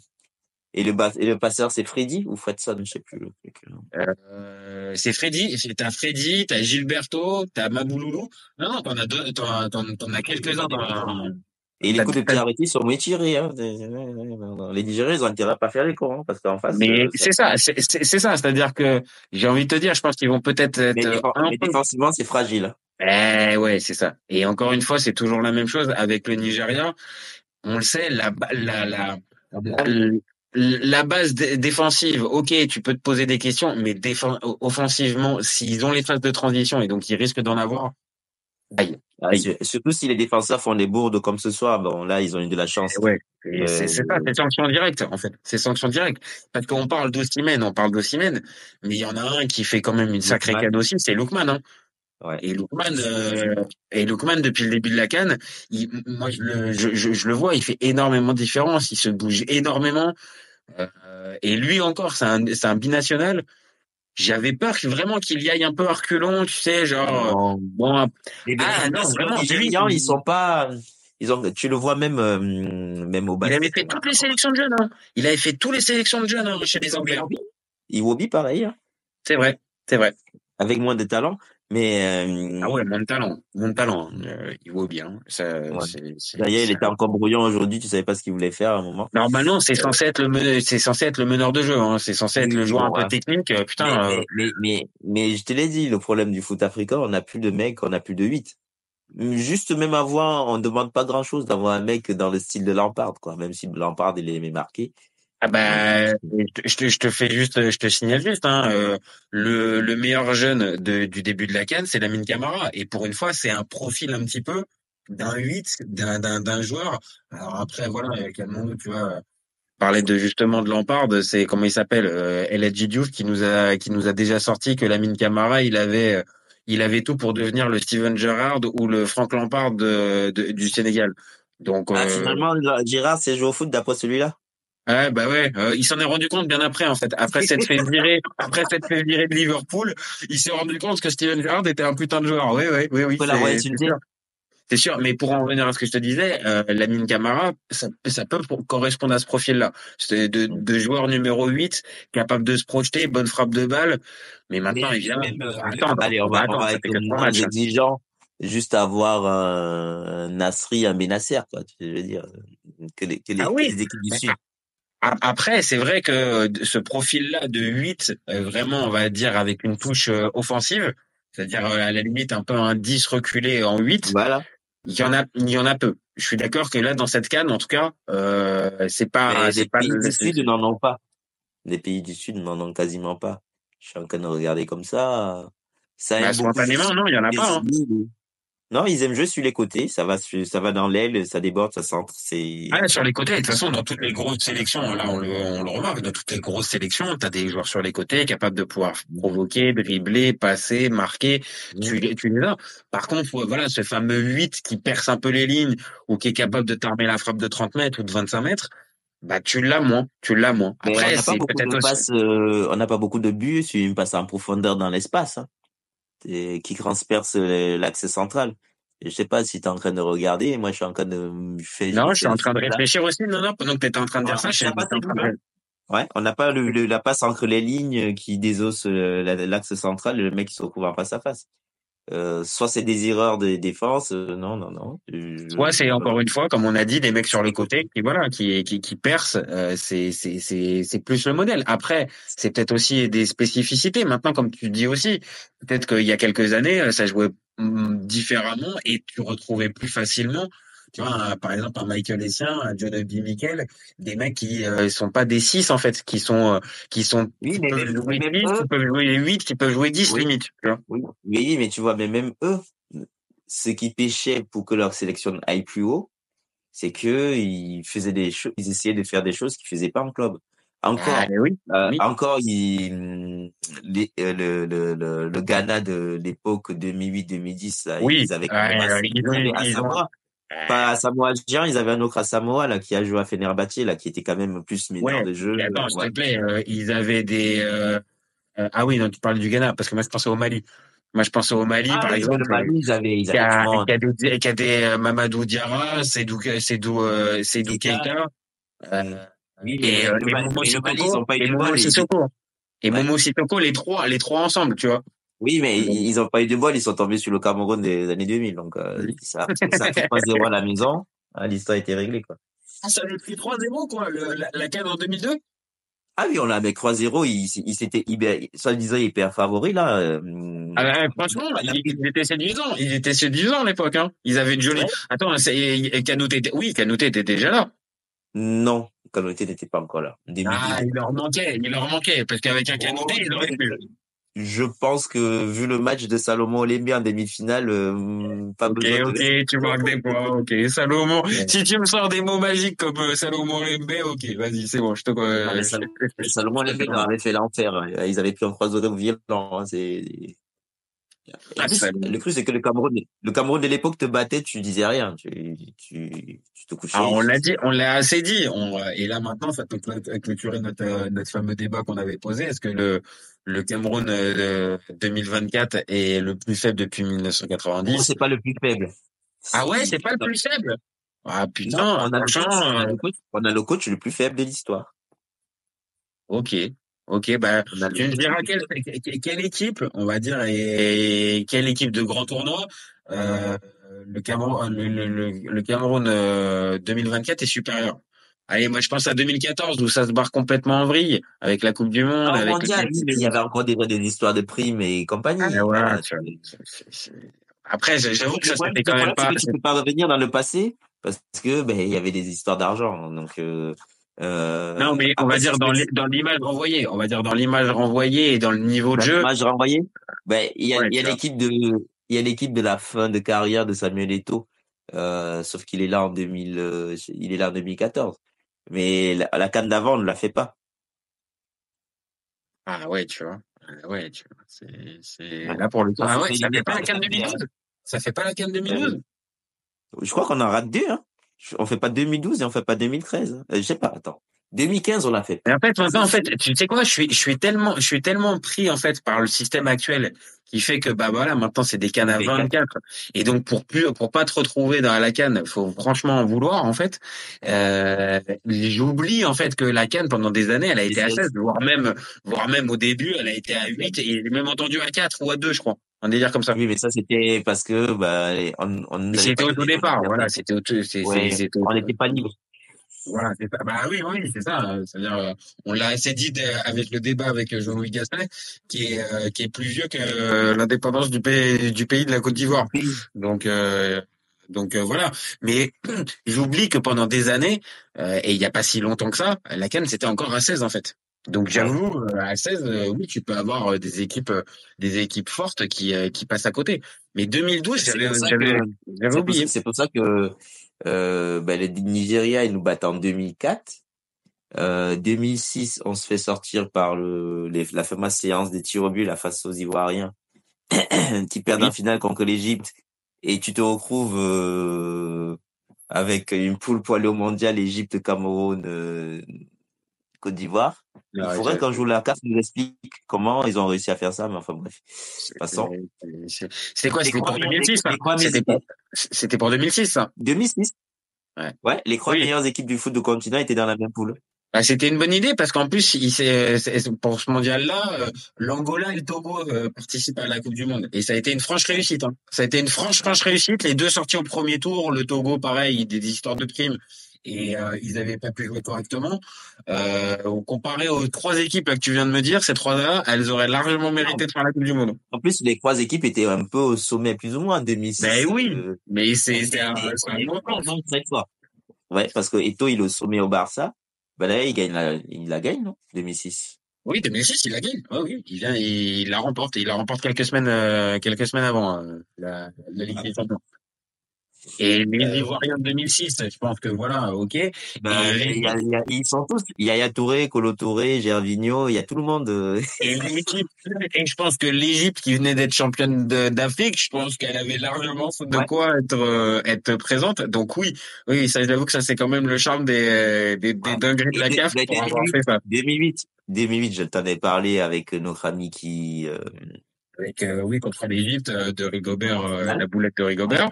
et le bas- et le passeur c'est Freddy ou Fredson, je sais plus. le truc. Euh, c'est Freddy, t'as Freddy, t'as Gilberto, t'as Mabouloulou. Non, non, t'en as deux, t'en, t'en, t'en as quelques-uns dans, Et les coups de arrêtés sont mieux tirés. Hein. Les Nigériens ils ont intérêt à pas faire les cons hein, parce qu'en face. Mais euh, c'est ça, c'est, c'est, c'est ça, c'est-à-dire que j'ai envie de te dire, je pense qu'ils vont peut-être être Mais, défense- un mais défensivement c'est fragile. Eh ouais, c'est ça. Et encore une fois, c'est toujours la même chose avec le Nigeria. On le sait, la, la, la, la, la base dé- défensive, ok, tu peux te poser des questions, mais offensivement, s'ils ont les phases de transition et donc ils risquent d'en avoir, aïe. Aïe. sur- Surtout si les défenseurs font des bourdes comme ce soir, bon là ils ont eu de la chance. Ouais, et Euh, c'est ça, c'est sanction directe en fait. C'est sanction directe. Parce qu'on parle d'Ossimène, on parle d'Ossimène, mais il y en a un qui fait quand même une sacrée canne aussi, c'est Lookman. Hein. Ouais. Et Lookman, euh, et Lookman depuis le début de la canne, il, moi je le, je, je, je le vois, il fait énormément de différence, il se bouge énormément. Euh, et lui encore, c'est un, c'est un binational. j'avais peur que vraiment qu'il y aille un peu à reculons, tu sais, genre Non. bon. Les Ah non, vraiment, Nigérians, lui, ils sont pas, ils ont, tu le vois même, euh, même au Il basket. avait fait toutes les sélections de jeunes. Hein. Il avait fait toutes les sélections de jeunes hein, chez les Anglais. Iwobi, pareil, hein, C'est vrai, c'est vrai. avec moins de talent, mais euh, Ah ouais, moins de talent, de talent. hein. Euh, il vaut bien. Ça, Ouais. c'est- c'est- D'ailleurs, il était encore brouillon aujourd'hui, tu savais pas ce qu'il voulait faire à un moment. Normalement, c'est censé être le meneur, c'est censé être le meneur de jeu. Hein. C'est censé être le joueur un peu technique. Euh, Putain. mais, euh, mais, mais, mais, mais je te l'ai dit, le problème du foot africain, on n'a plus de mecs, on n'a plus de 8. Juste même avoir, on demande pas grand chose d'avoir un mec dans le style de Lampard, quoi, même si Lampard, il est marqué. Ah bah, je te, je te- je te fais juste, je te signale juste, hein, euh, le, le meilleur jeune de, du début de la canne, c'est Lamine Camara. Et pour une fois, c'est un profil un petit peu d'un 8, d'un, d'un, d'un joueur. Alors après, voilà, calmons-nous, tu vois. Parler de justement de Lampard, c'est comment il s'appelle, euh, El Hadji Diouf qui nous a, qui nous a déjà sorti que Lamine Camara, il avait, euh, il avait tout pour devenir le Steven Gerrard ou le Frank Lampard de, de- du Sénégal. Donc, Ah, euh, finalement, Girard s'est joué au foot d'après celui-là? Ouais, bah ouais, euh, il s'en est rendu compte bien après en fait. Après s'être fait virer, après s'être fait virer de Liverpool, il s'est rendu compte que Steven Gerrard était un putain de joueur. Oui, oui, oui, oui. C'est- insulté. c'est sûr. C'est sûr, mais pour en revenir à ce que je te disais, euh, Lamine Camara, ça, ça peut correspondre à ce profil-là. C'est de, de joueur numéro 8, capable de se projeter, bonne frappe de balle. Mais maintenant, Mais- évidemment, mais- mais- attends, allez, on va, attends, on va être moins exigeant, juste avoir un Nasri, un Benasser, quoi. Tu veux dire que les, que les, Ah oui. les équipes du Sud. Après, c'est vrai que ce profil-là de 8, euh, vraiment, on va dire, avec une touche euh, offensive, c'est-à-dire euh, à la limite un peu un 10 reculé en 8, Voilà. il y en a, il y en a peu. Je suis d'accord que là, dans cette canne, en tout cas, euh, c'est pas, les pas pays le- du Sud n'en ont pas. Les pays du Sud n'en ont quasiment pas. Je suis en train de regarder comme ça. Ça Bah, beaucoup spontanément, non, il y en a pas. hein. Non, ils aiment jouer sur les côtés. Ça va, sur- ça va dans l'aile, ça déborde, ça centre. C'est. Ah, sur les côtés, de toute façon, dans toutes les grosses sélections, là, on le, on le remarque, dans toutes les grosses sélections, t'as des joueurs sur les côtés capables de pouvoir provoquer, dribbler, passer, marquer. Tu, les- tu les as. Par contre, voilà, ce fameux 8 qui perce un peu les lignes ou qui est capable de t'armer la frappe de 30 mètres ou de 25 mètres, bah, tu l'as moins, tu l'as moins. Après, on n'a pas beaucoup de passes, euh, on n'a pas beaucoup de buts sur une passe en profondeur dans l'espace, hein, et qui transperce l'axe central. Je sais pas si tu es en train de regarder, moi je suis en train de. Non, je suis en train de là. réfléchir aussi. Non, non, pendant que t'étais en train de dire ça, je suis t'as en pas train de Ouais, on n'a pas le, le- la passe entre les lignes qui désosse euh, la- l'axe central et le mec qui se retrouve en face à face. Euh, soit c'est des erreurs de défense, euh, non, non, non. Je- Soit c'est encore une fois, comme on a dit, des mecs sur les côtés qui voilà, qui qui, qui percent. euh, c'est c'est c'est c'est plus le modèle. Après, c'est peut-être aussi des spécificités. Maintenant, comme tu dis aussi, peut-être qu'il y a quelques années, euh, ça jouait hum, différemment et tu retrouvais plus facilement. Tu vois, un- par exemple, un Michael Essien, un John Obi Mikel, des mecs qui euh, sont pas des 6 en fait, qui sont euh, qui sont Oui, qui mais peuvent jouer même 10, eux- qui peuvent jouer 8, qui peuvent jouer 10 Oui. limite. Tu vois. Oui, oui, mais tu vois, mais même eux, ce qui pêchait pour que leur sélection aille plus haut, c'est que ils faisaient des choses, ils essayaient de faire des choses qu'ils faisaient pas en club. Encore, Ah, oui. euh, oui. encore, les, euh, le, le, le, le Ghana de l'époque 2008-2010, là, Oui, ils avaient quand ouais, même assez- ils ont- ils. Pas Asamoah Gyan, ils avaient un autre Asamoah, là, qui a joué à Fenerbahçe, là, qui était quand même plus meneur Ouais, de jeu. attends, s'il Ouais. te plaît, euh, ils avaient des. euh, euh, ah oui, non, tu parles du Ghana, parce que moi je pensais au Mali. Moi je pensais au Mali, Ah, par oui, exemple. le Mali, ils avaient, ils qui avaient a, souvent- qui a des, qui a des euh, Mamadou Diarra, euh, Seydou Keita. Euh, Oui, et, euh, le et Mali- Momo Sissoko, et Momo Sissoko. Les les trois ensemble, tu vois. Oui, mais ils ils ont pas eu de bol, ils sont tombés sur le Cameroun des années 2000. Donc, euh, ça, ça a fait 3-0 à la maison. Ah, L'histoire était réglée, quoi. Ah, ça avait pris 3-0, quoi, le, la, la canne en 2002. Ah oui, on l'a avec 3-0, ils, ils s'étaient hyper, soi-disant hyper favoris, là. euh, Ah bah, franchement, ils, étaient séduisants. Ils étaient séduisants à l'époque, hein. Ils avaient une jolie. Ouais. Attends, Canouté était, oui, Canouté était déjà là. Non, Canouté n'était pas encore là. 2010. Ah, il leur manquait, il leur manquait, parce qu'avec un Canouté, ils auraient pu. Je pense que, vu le match de Salomon Olembi en demi-finale, euh, pas Ok, besoin ok, de... tu marques des points, ok. Salomon, si tu me sors des mots magiques comme euh, Salomon Lembe, ok, vas-y, c'est bon, je te euh, Non, Salomon leur avait fait l'enfer. Ils avaient pris un 3-0 violent. hein, C'est, En plus, le truc, c'est que le Cameroun, le Cameroun de l'époque te battait, tu disais rien, tu, tu, tu te couchais. Ah, on l'a dit, on l'a assez dit. On, et là maintenant, ça peut cl- clôturer notre, notre fameux débat qu'on avait posé. Est-ce que le, le Cameroun euh, 2024 est le plus faible depuis 1990 Non, c'est pas le plus faible. Ah ouais, c'est pas le plus faible? Ah Non, putain, on a, le coach, franchement. on, a euh, coach, on a le coach le plus faible de l'histoire. Ok, ok, bah tu me diras quelle, quelle équipe, on va dire, et quelle équipe de grand tournoi euh, le Cameroun, le, le, le, le Cameroun euh, 2024 est supérieur. Allez, moi je pense à 2014 où ça se barre complètement en vrille avec la Coupe du Monde, Ah, au avec mondial, le il y avait encore des, des histoires de primes et compagnie. Et voilà, Après, j'avoue que ça c'était quand même pas. que tu peux pas revenir dans le passé parce que ben il y avait des histoires d'argent. Donc euh, euh, Non, mais on va dire dans l'image renvoyée. On va dire dans l'image renvoyée et dans le niveau de jeu. l'image renvoyée, ben il y a Ouais, y l'équipe de il y a l'équipe de la fin de carrière de Samuel Eto'o. Euh, sauf qu'il est là en 2000 euh, il est là en 2014. Mais la, la canne d'avant on ne l'a fait pas. Ah ouais, tu vois. Euh, Ouais, tu vois. C'est là pour le coup. Ah ouais, ça fait pas la le CAN Serbie, hein. 2012. Ça fait pas la CAN 2012. Euh, Je crois qu'on en rate deux. Hein. On fait pas 2012 et on fait pas 2013. hein. Euh, Je sais pas. Attends. 2015 on l'a fait. En fait, maintenant, en fait, tu sais quoi, je suis, je suis tellement, je suis tellement pris en fait par le système actuel qui fait que bah voilà, maintenant c'est des cannes à Des cannes. 24 et donc pour plus, pour pas te retrouver dans la canne, faut franchement en vouloir en fait. Euh, j'oublie en fait que la canne pendant des années, elle a été à c'est- 16, voire même, voire même au début, elle a été à 8 et j'ai même entendu à 4 ou à 2 je crois, un délire comme ça. Oui, mais ça c'était parce que bah on on c'était au départ, voilà, c'était au Ouais, c'était au- on n'était pas libre. Voilà, c'est ça. Bah oui, oui, c'est ça. euh, C'est-à-dire, euh, on l'a assez dit avec le débat avec Jean-Louis Gasset, qui est euh, qui est plus vieux que euh, l'indépendance du pays du pays de la Côte d'Ivoire. Donc euh, donc euh, voilà. Mais j'oublie que pendant des années euh, et il y a pas si longtemps que ça, la CAN c'était encore à 16 en fait. Donc j'avoue, euh, à 16, euh, oui, tu peux avoir euh, des équipes euh, des équipes fortes qui euh, qui passent à côté. Mais 2012, C'est j'avais oublié. c'est pour ça que euh, bah, le Nigeria ils nous battent en 2004. Euh, 2006, on se fait sortir par le les- la fameuse séance des tirs au but là, face aux Ivoiriens qui perdent Oui. en finale contre l'Égypte et tu te retrouves euh, avec une poule poilée au mondial Égypte, Cameroun, euh, Côte d'Ivoire. Il Ouais, faudrait qu'un jour la carte nous explique comment ils ont réussi à faire ça, mais enfin bref. Passons. C'était quoi? C'était pour trois meilleures 2006, équipes- ça? les trois C'était pour, c'était pour 2006, ça? 2006. Ouais. Ouais, les trois Oui. meilleures équipes du foot de continent étaient dans la même poule. Bah, c'était une bonne idée parce qu'en plus, il pour ce mondial-là, euh, l'Angola et le Togo euh, participent à la Coupe du Monde et ça a été une franche réussite. Hein. Ça a été une franche franche réussite. Les deux sortis au premier tour. Le Togo, pareil, des histoires de primes et euh, ils avaient pas pu jouer correctement. Euh, comparé aux trois équipes là, que tu viens de me dire, ces trois-là, elles auraient largement mérité de faire la Coupe du Monde. En plus, les trois équipes étaient un peu au sommet, plus ou moins, en 2006. Ben oui, Euh, mais c'est un, un très fort. Ouais, parce que Eto, il est au sommet au Barça. Ben là, il gagne la, il la gagne, non? 2006. Oui, 2006, il la gagne. Ah oui, il vient, il la remporte. Il la remporte quelques semaines, euh, quelques semaines avant euh, la, la Ligue des Champions. Et les Euh, Ivoiriens de 2006, je pense que voilà, ok. Ben, Et- il y a, il y a- ils sont tous. Il y a Yaya Touré, Colo Touré, Gervinho, il y a tout le monde. euh. Et l'équipe, et je pense que l'Égypte qui venait d'être championne d'Afrique, je pense qu'elle avait largement de Ouais. quoi être euh, être présente. Donc oui, oui, ça j'avoue que ça c'est quand même le charme des des, des dingueries de la CAF ben, pour avoir 2008, fait ça. 2008. 2008, je t'en ai parlé avec notre ami qui, euh, Avec euh, oui contre l'Égypte de Rigobert, Ouais. la boulette de Rigobert.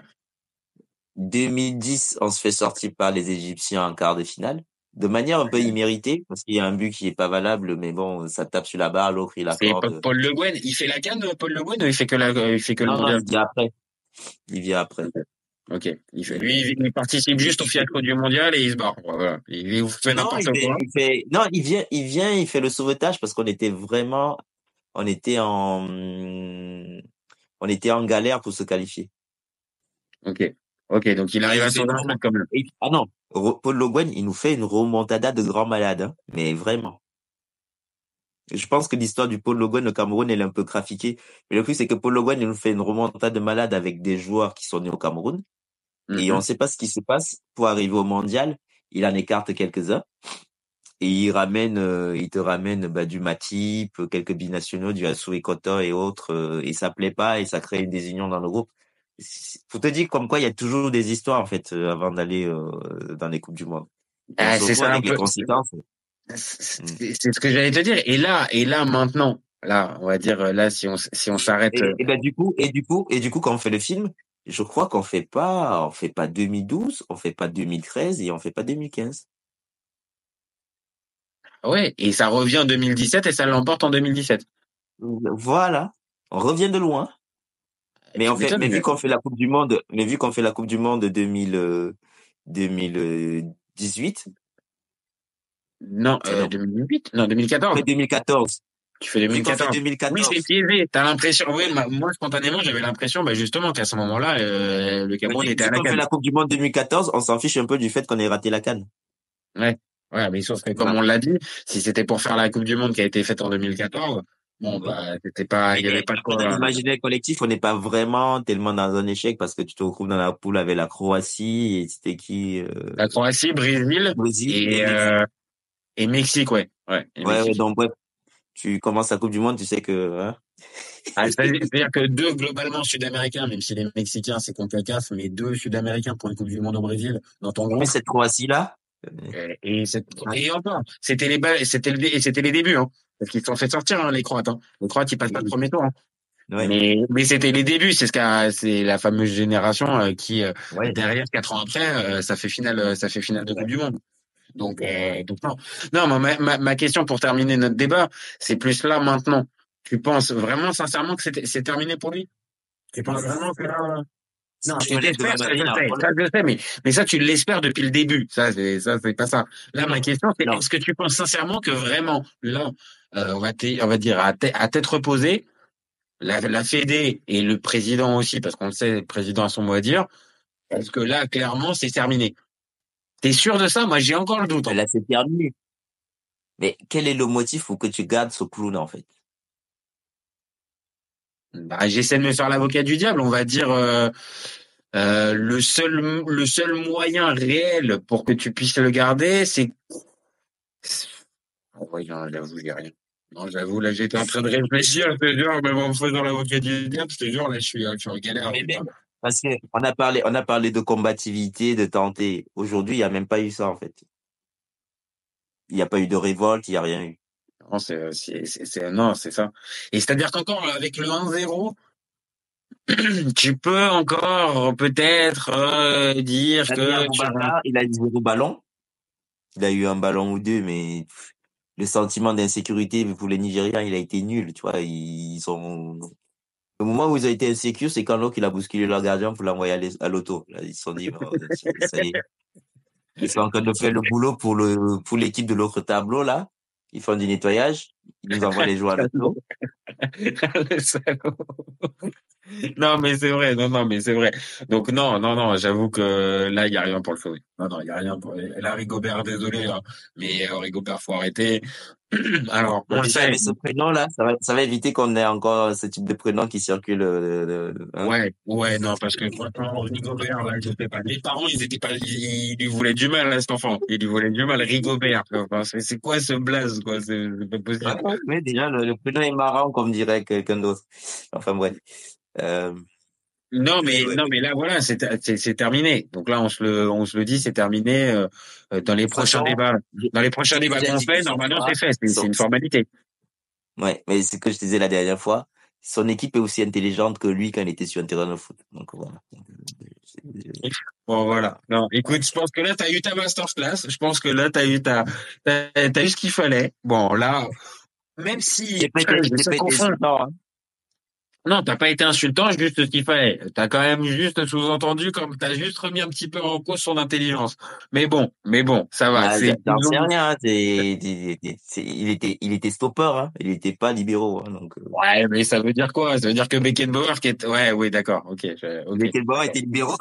2010, on se fait sortir par les Égyptiens en quart de finale. De manière un peu imméritée, parce qu'il y a un but qui est pas valable, mais bon, ça tape sur la barre, l'autre il accorde. Paul Le Guen, il fait la canne, Paul Le Guen, ou il fait que la, il fait que le Non, non, mondial? il vient après. Il vient après. Ok. Il fait, lui, il il participe juste au fiasco du mondial et il se barre. Voilà. Il fait Non, n'importe quoi. il fait- non, il vient, il vient, il fait le sauvetage parce qu'on était vraiment, on était en, on était en galère pour se qualifier. Ok. Ok. Donc il arrive Et à truc comme le. Et- ah non, Paul Le Guen, il nous fait une remontada de grand malade, hein, mais vraiment. Je pense que l'histoire du Paul Le Guen au Cameroun, elle est un peu trafiquée. Mais le truc, c'est que Paul Le Guen, il nous fait une remontada de malade avec des joueurs qui sont nés au Cameroun. Et Mhm. on ne sait pas ce qui se passe pour arriver au mondial. Il en écarte quelques-uns. et il ramène, euh, il te ramène bah, du Matip, quelques binationaux, du Asu Ekota et autres, euh, et ça plaît pas et ça crée une désunion dans le groupe. Faut te dire comme quoi il y a toujours des histoires en fait euh, avant d'aller euh, dans les coupes du monde. Ah, c'est ça un peu. conséquences. C'est ce que j'allais te dire. Et là, et là maintenant, là, on va dire là, si on si on s'arrête. Et, euh, et ben du coup, et du coup, et du coup, quand on fait le film, je crois qu'on fait pas, on fait pas 2012, on fait pas 2013 et on fait pas 2015. Ouais, et ça revient en 2017 et ça l'emporte en 2017. Voilà, on revient de loin. Mais en fait, mais mais- vu qu'on fait la Coupe du Monde, mais vu qu'on fait la Coupe du Monde 2000, euh, 2018, Non, C'est euh, non. 2008, non on 2014. fait 2014. Tu fais Vu qu'on fait 2014. Oui, 2014. c'est piégé. T'as l'impression. Oui, ma- moi spontanément, j'avais l'impression, bah, justement, qu'à ce moment-là, euh, le Cameroun était à la canne. la Coupe du Monde 2014, on s'en fiche un peu du fait qu'on ait raté la canne. Ouais, ouais, mais sauf que comme on l'a dit, si c'était pour faire la Coupe du Monde qui a été faite en 2014, bon, bah, c'était pas, il y avait pas de quoi. Dans l'imaginaire collectif, on n'est pas vraiment tellement dans un échec parce que tu te retrouves dans la poule avec la Croatie et c'était qui, euh, La Croatie, Brésil Brésil et, et euh, et Mexique, ouais, ouais. et Ouais, ouais, Mexique. donc bref, tu commences la Coupe du Monde, tu sais que, hein, Ah, c'est-à-dire que deux globalement sud-américains, même si les Mexicains c'est CONCACAF, mais deux sud-américains pour une Coupe du Monde au Brésil dans ton mais groupe. cette Croatie-là, Euh, Et, c'est- et encore, c'était les c'était le, dé- c'était les débuts, hein, parce qu'ils se sont fait sortir hein, les Croates. Hein. Les Croates ils passent pas le premier tour. Hein. ouais, Mais mais c'était les débuts, c'est ce qu'a, c'est la fameuse génération euh, qui euh, ouais. derrière quatre ans après, euh, ça fait finale, euh, ça fait finale de Coupe du Monde. Donc euh, donc non, non, ma, ma ma question pour terminer notre débat, c'est plus là maintenant. Tu penses vraiment sincèrement que c'est c'est terminé pour lui? Tu penses vraiment que là non, Si tu l'espères, ça je sais, ça je sais, mais, mais ça tu l'espères depuis le début. Ça c'est ça c'est pas ça. Là ma question c'est Non. est-ce que tu penses sincèrement que vraiment là euh, on va on va dire à, tê- à tête reposée la, la Fédé et le président aussi parce qu'on le sait le président a son mot à dire est-ce que là clairement c'est terminé T'es sûr de ça? Moi j'ai encore le doute. hein. Là, c'est terminé. Mais quel est le motif pour que tu gardes ce clown, en fait? Bah, j'essaie de me faire l'avocat du diable. On va dire euh, euh, le seul le seul moyen réel pour que tu puisses le garder, c'est. Ouais, non, j'avoue, j'ai rien. Non, j'avoue, là, j'étais en train de réfléchir, je te jure, mais en me faisant l'avocat du diable, je te jure, là, je suis, je suis en galère. Mais même, parce que on a parlé, on a parlé de combativité, de tenter. Aujourd'hui, il n'y a même pas eu ça, en fait. Il n'y a pas eu de révolte, il n'y a rien eu. Non, c'est, c'est, c'est, c'est- non, c'est ça. Et c'est-à-dire qu'encore, avec le 1-0, tu peux encore peut-être euh, dire un que tu- il a eu zéro ballon. Il a eu un ballon ou deux, mais le sentiment d'insécurité pour les Nigériens, il a été nul, tu vois. Ils le moment où ils ont été insécures, c'est quand l'autre, a bousculé leur gardien pour l'envoyer à l'auto. Ils se sont dit, ça y est. Ils sont en train de faire le boulot pour le, pour l'équipe de l'autre tableau, là. Ils font du nettoyage. Ils nous envoient les joueurs à non, mais c'est vrai. Non, non, mais c'est vrai. Donc non, non, non. J'avoue que là, il y a rien pour le sauver. Non, non, il y a rien pour. Là, Rigobert, désolé, hein, mais euh, Rigobert, faut arrêter. Alors, on le sait. avec ce prénom-là, ça va, ça va éviter qu'on ait encore ce type de prénom qui circule. euh, hein? Ouais, ouais, non, parce que franchement, Rigobert, là, je sais pas. Les parents, ils étaient pas, ils, ils lui voulaient du mal, à cet enfant. Ils lui voulaient du mal, Rigobert. Enfin, c'est quoi ce blaze, quoi? C'est pas possible. Ouais, déjà, le, le prénom est marrant, comme dirait quelqu'un d'autre. Enfin, bref. Euh, Non, mais non, mais là, voilà, c'est terminé. Donc là, on se le on se le dit, c'est terminé. euh, dans les prochains débats, dans les prochains débats qu'on fait, normalement, c'est fait. C'est une formalité. ouais, mais c'est ce que je disais la dernière fois. Son équipe est aussi intelligente que lui quand il était sur un terrain de foot. Donc voilà. Bon, voilà. Non, écoute, je pense que là, t'as eu ta masterclass. Je pense que là, eu ta, t'as t'as eu ce qu'il fallait. Bon, là, même si confond- hein. Non, t'as pas été insultant, juste ce qu'il fallait. T'as quand même juste sous-entendu comme t'as juste remis un petit peu en cause son intelligence. Mais bon, mais bon, ça va. Ah, c'est rien. hein. Il était, il était stopper. Hein. Il était pas libéraux. Hein. Donc, euh, Ouais, mais ça veut dire quoi? Ça veut dire que Beckenbauer qui est... Ouais, oui, d'accord, ok. je- ok. Beckenbauer était libéraux.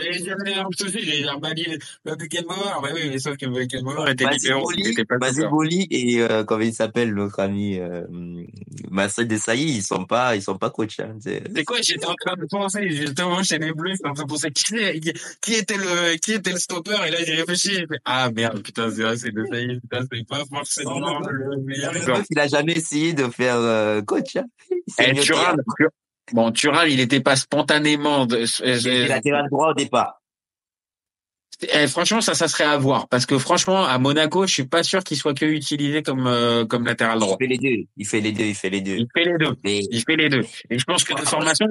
J'ai Bali, le Beckenbauer, ouais, oui, mais sauf que Beckenbauer était libéraux, Boli, c'était pas Basile d'accord. Boli et euh, comment il s'appelle l'autre ami euh, Marcel Desailly, ils sont pas, ils sont pas coachs. Hein. C'est quoi, j'étais en train de penser, justement, chez les Bleus, j'étais en train de penser qui, est- qui était le, qui était le stopper, et là, j'ai réfléchi, ah, merde, putain, c'est vrai, c'est de Sailly, putain, c'est pas forcément le meilleur. Il a jamais essayé de faire euh, coach. Hein. Il s'est Eh, bon, Thuram, il était pas spontanément de, Il était latéral droit au départ. Eh, franchement, ça, ça serait à voir. Parce que franchement, à Monaco, je suis pas sûr qu'il soit que utilisé comme, euh, comme latéral Il droit. fait les deux. Il fait les deux. Il fait les deux. Il fait les deux. Mais Il fait les deux. Et je pense que de formation,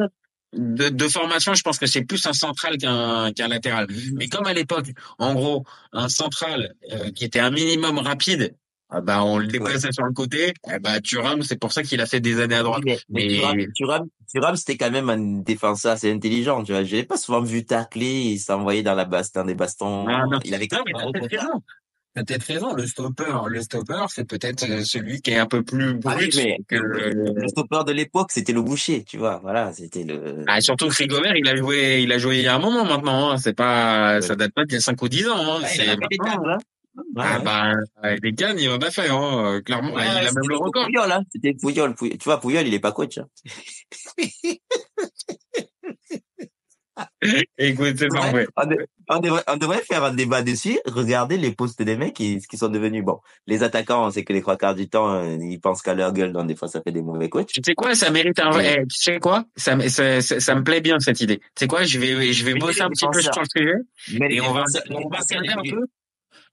de, de formation, je pense que c'est plus un central qu'un qu'un latéral. Mais comme à l'époque, en gros, un central euh, qui était un minimum rapide, bah on le déplaçait sur le côté. Eh bah Thuram, c'est pour ça qu'il a fait des années à droite. mais, mais Mais- Thuram, Thuram, c'était quand même un défenseur assez intelligent. Tu vois, je l'ai pas souvent vu tacler. Il s'envoyait dans la basse, dans des bastons. Ah, non. Il avait quand même peut-être gros raison. T'as peut-être raison. Le stopper, le stopper, c'est peut-être euh, celui qui est un peu plus Ah oui, brut que le, Le stopper de l'époque, c'était le boucher, tu vois. Voilà, c'était le. Ah, surtout que il a joué, il a joué il y a un moment maintenant. Hein. C'est pas, ça date pas d'il y a 5 ou 10 ans. Hein. Ouais, il c'est Ah bah, des cannes, il en a fait, hein. clairement. Ouais, il a même le record. Pouyol, hein. C'était Pouyol. Tu vois, Pouyol, il est pas coach. Hein. Écoute, c'est vrai. On, de- on devrait, on devrait faire un débat dessus. Regarder les postes des mecs qui, qui sont devenus bon. Les attaquants, on sait que les trois quarts du temps, euh, ils pensent qu'à leur gueule, donc des fois ça fait des mauvais coachs. Tu sais quoi, ça mérite un eh, tu sais quoi, ça, me- ça, ça, ça me plaît bien cette idée. Tu sais quoi, je vais, je vais bosser les un petit peu sur le sujet. Les Et on va, les on va regarder un les- peu.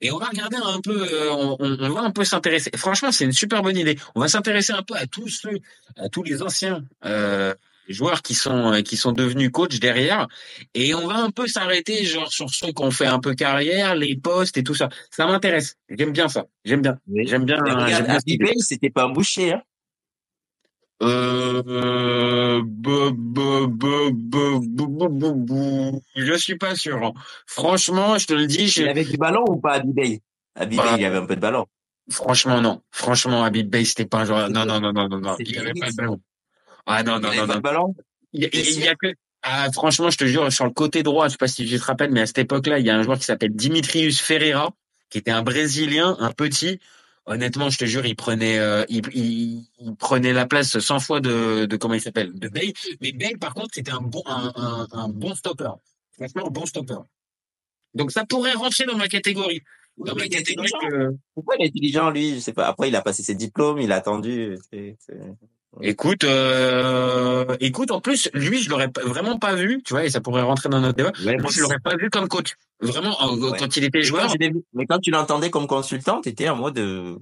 Et on va regarder un peu, euh, on, va un peu s'intéresser. Franchement, c'est une super bonne idée. On va s'intéresser un peu à tous ceux, à tous les anciens euh, joueurs qui sont euh, qui sont devenus coachs derrière, et on va un peu s'arrêter genre sur ceux qui ont fait un peu carrière, les postes et tout ça. Ça m'intéresse. J'aime bien ça. J'aime bien. J'aime bien. Regarde, c'était pas un boucher, hein. Euh, bo, bo, bo, je suis pas sûr. Hein. Franchement, je te le dis. Je... Il avait du ballon ou pas, Abib Bay Abib bah, Bay, il avait un peu de ballon. Franchement, non. Franchement, Abib Bay, c'était pas un joueur. Non, non, non, non, non, non. Il avait pas de ballon. Ah non, non, non, non. Pas de ballon? Il, il, y a que. Ah, franchement, je te jure, sur le côté droit, je sais pas si tu te rappelles, mais à cette époque-là, il y a un joueur qui s'appelle Dimitrius Ferreira, qui était un Brésilien, un petit. Honnêtement, je te jure, il prenait, euh, il, il- il prenait la place 100 fois de, de comment il s'appelle, de Bale. Mais Bale, par contre, c'était un bon, un, un, un bon stopper. Franchement, un bon stopper. Donc ça pourrait rentrer dans ma catégorie. Dans ma catégorie que- Pourquoi il est intelligent, lui? Je sais pas. Après, il a passé ses diplômes, il a attendu. Écoute, euh, écoute, en plus, lui, je l'aurais vraiment pas vu, tu vois, et ça pourrait rentrer dans notre débat. Ouais, moi je l'aurais pas vu comme coach. Vraiment, Ouais. quand il était quand joueur. mais quand tu l'entendais comme consultant, t'étais en mode, euh,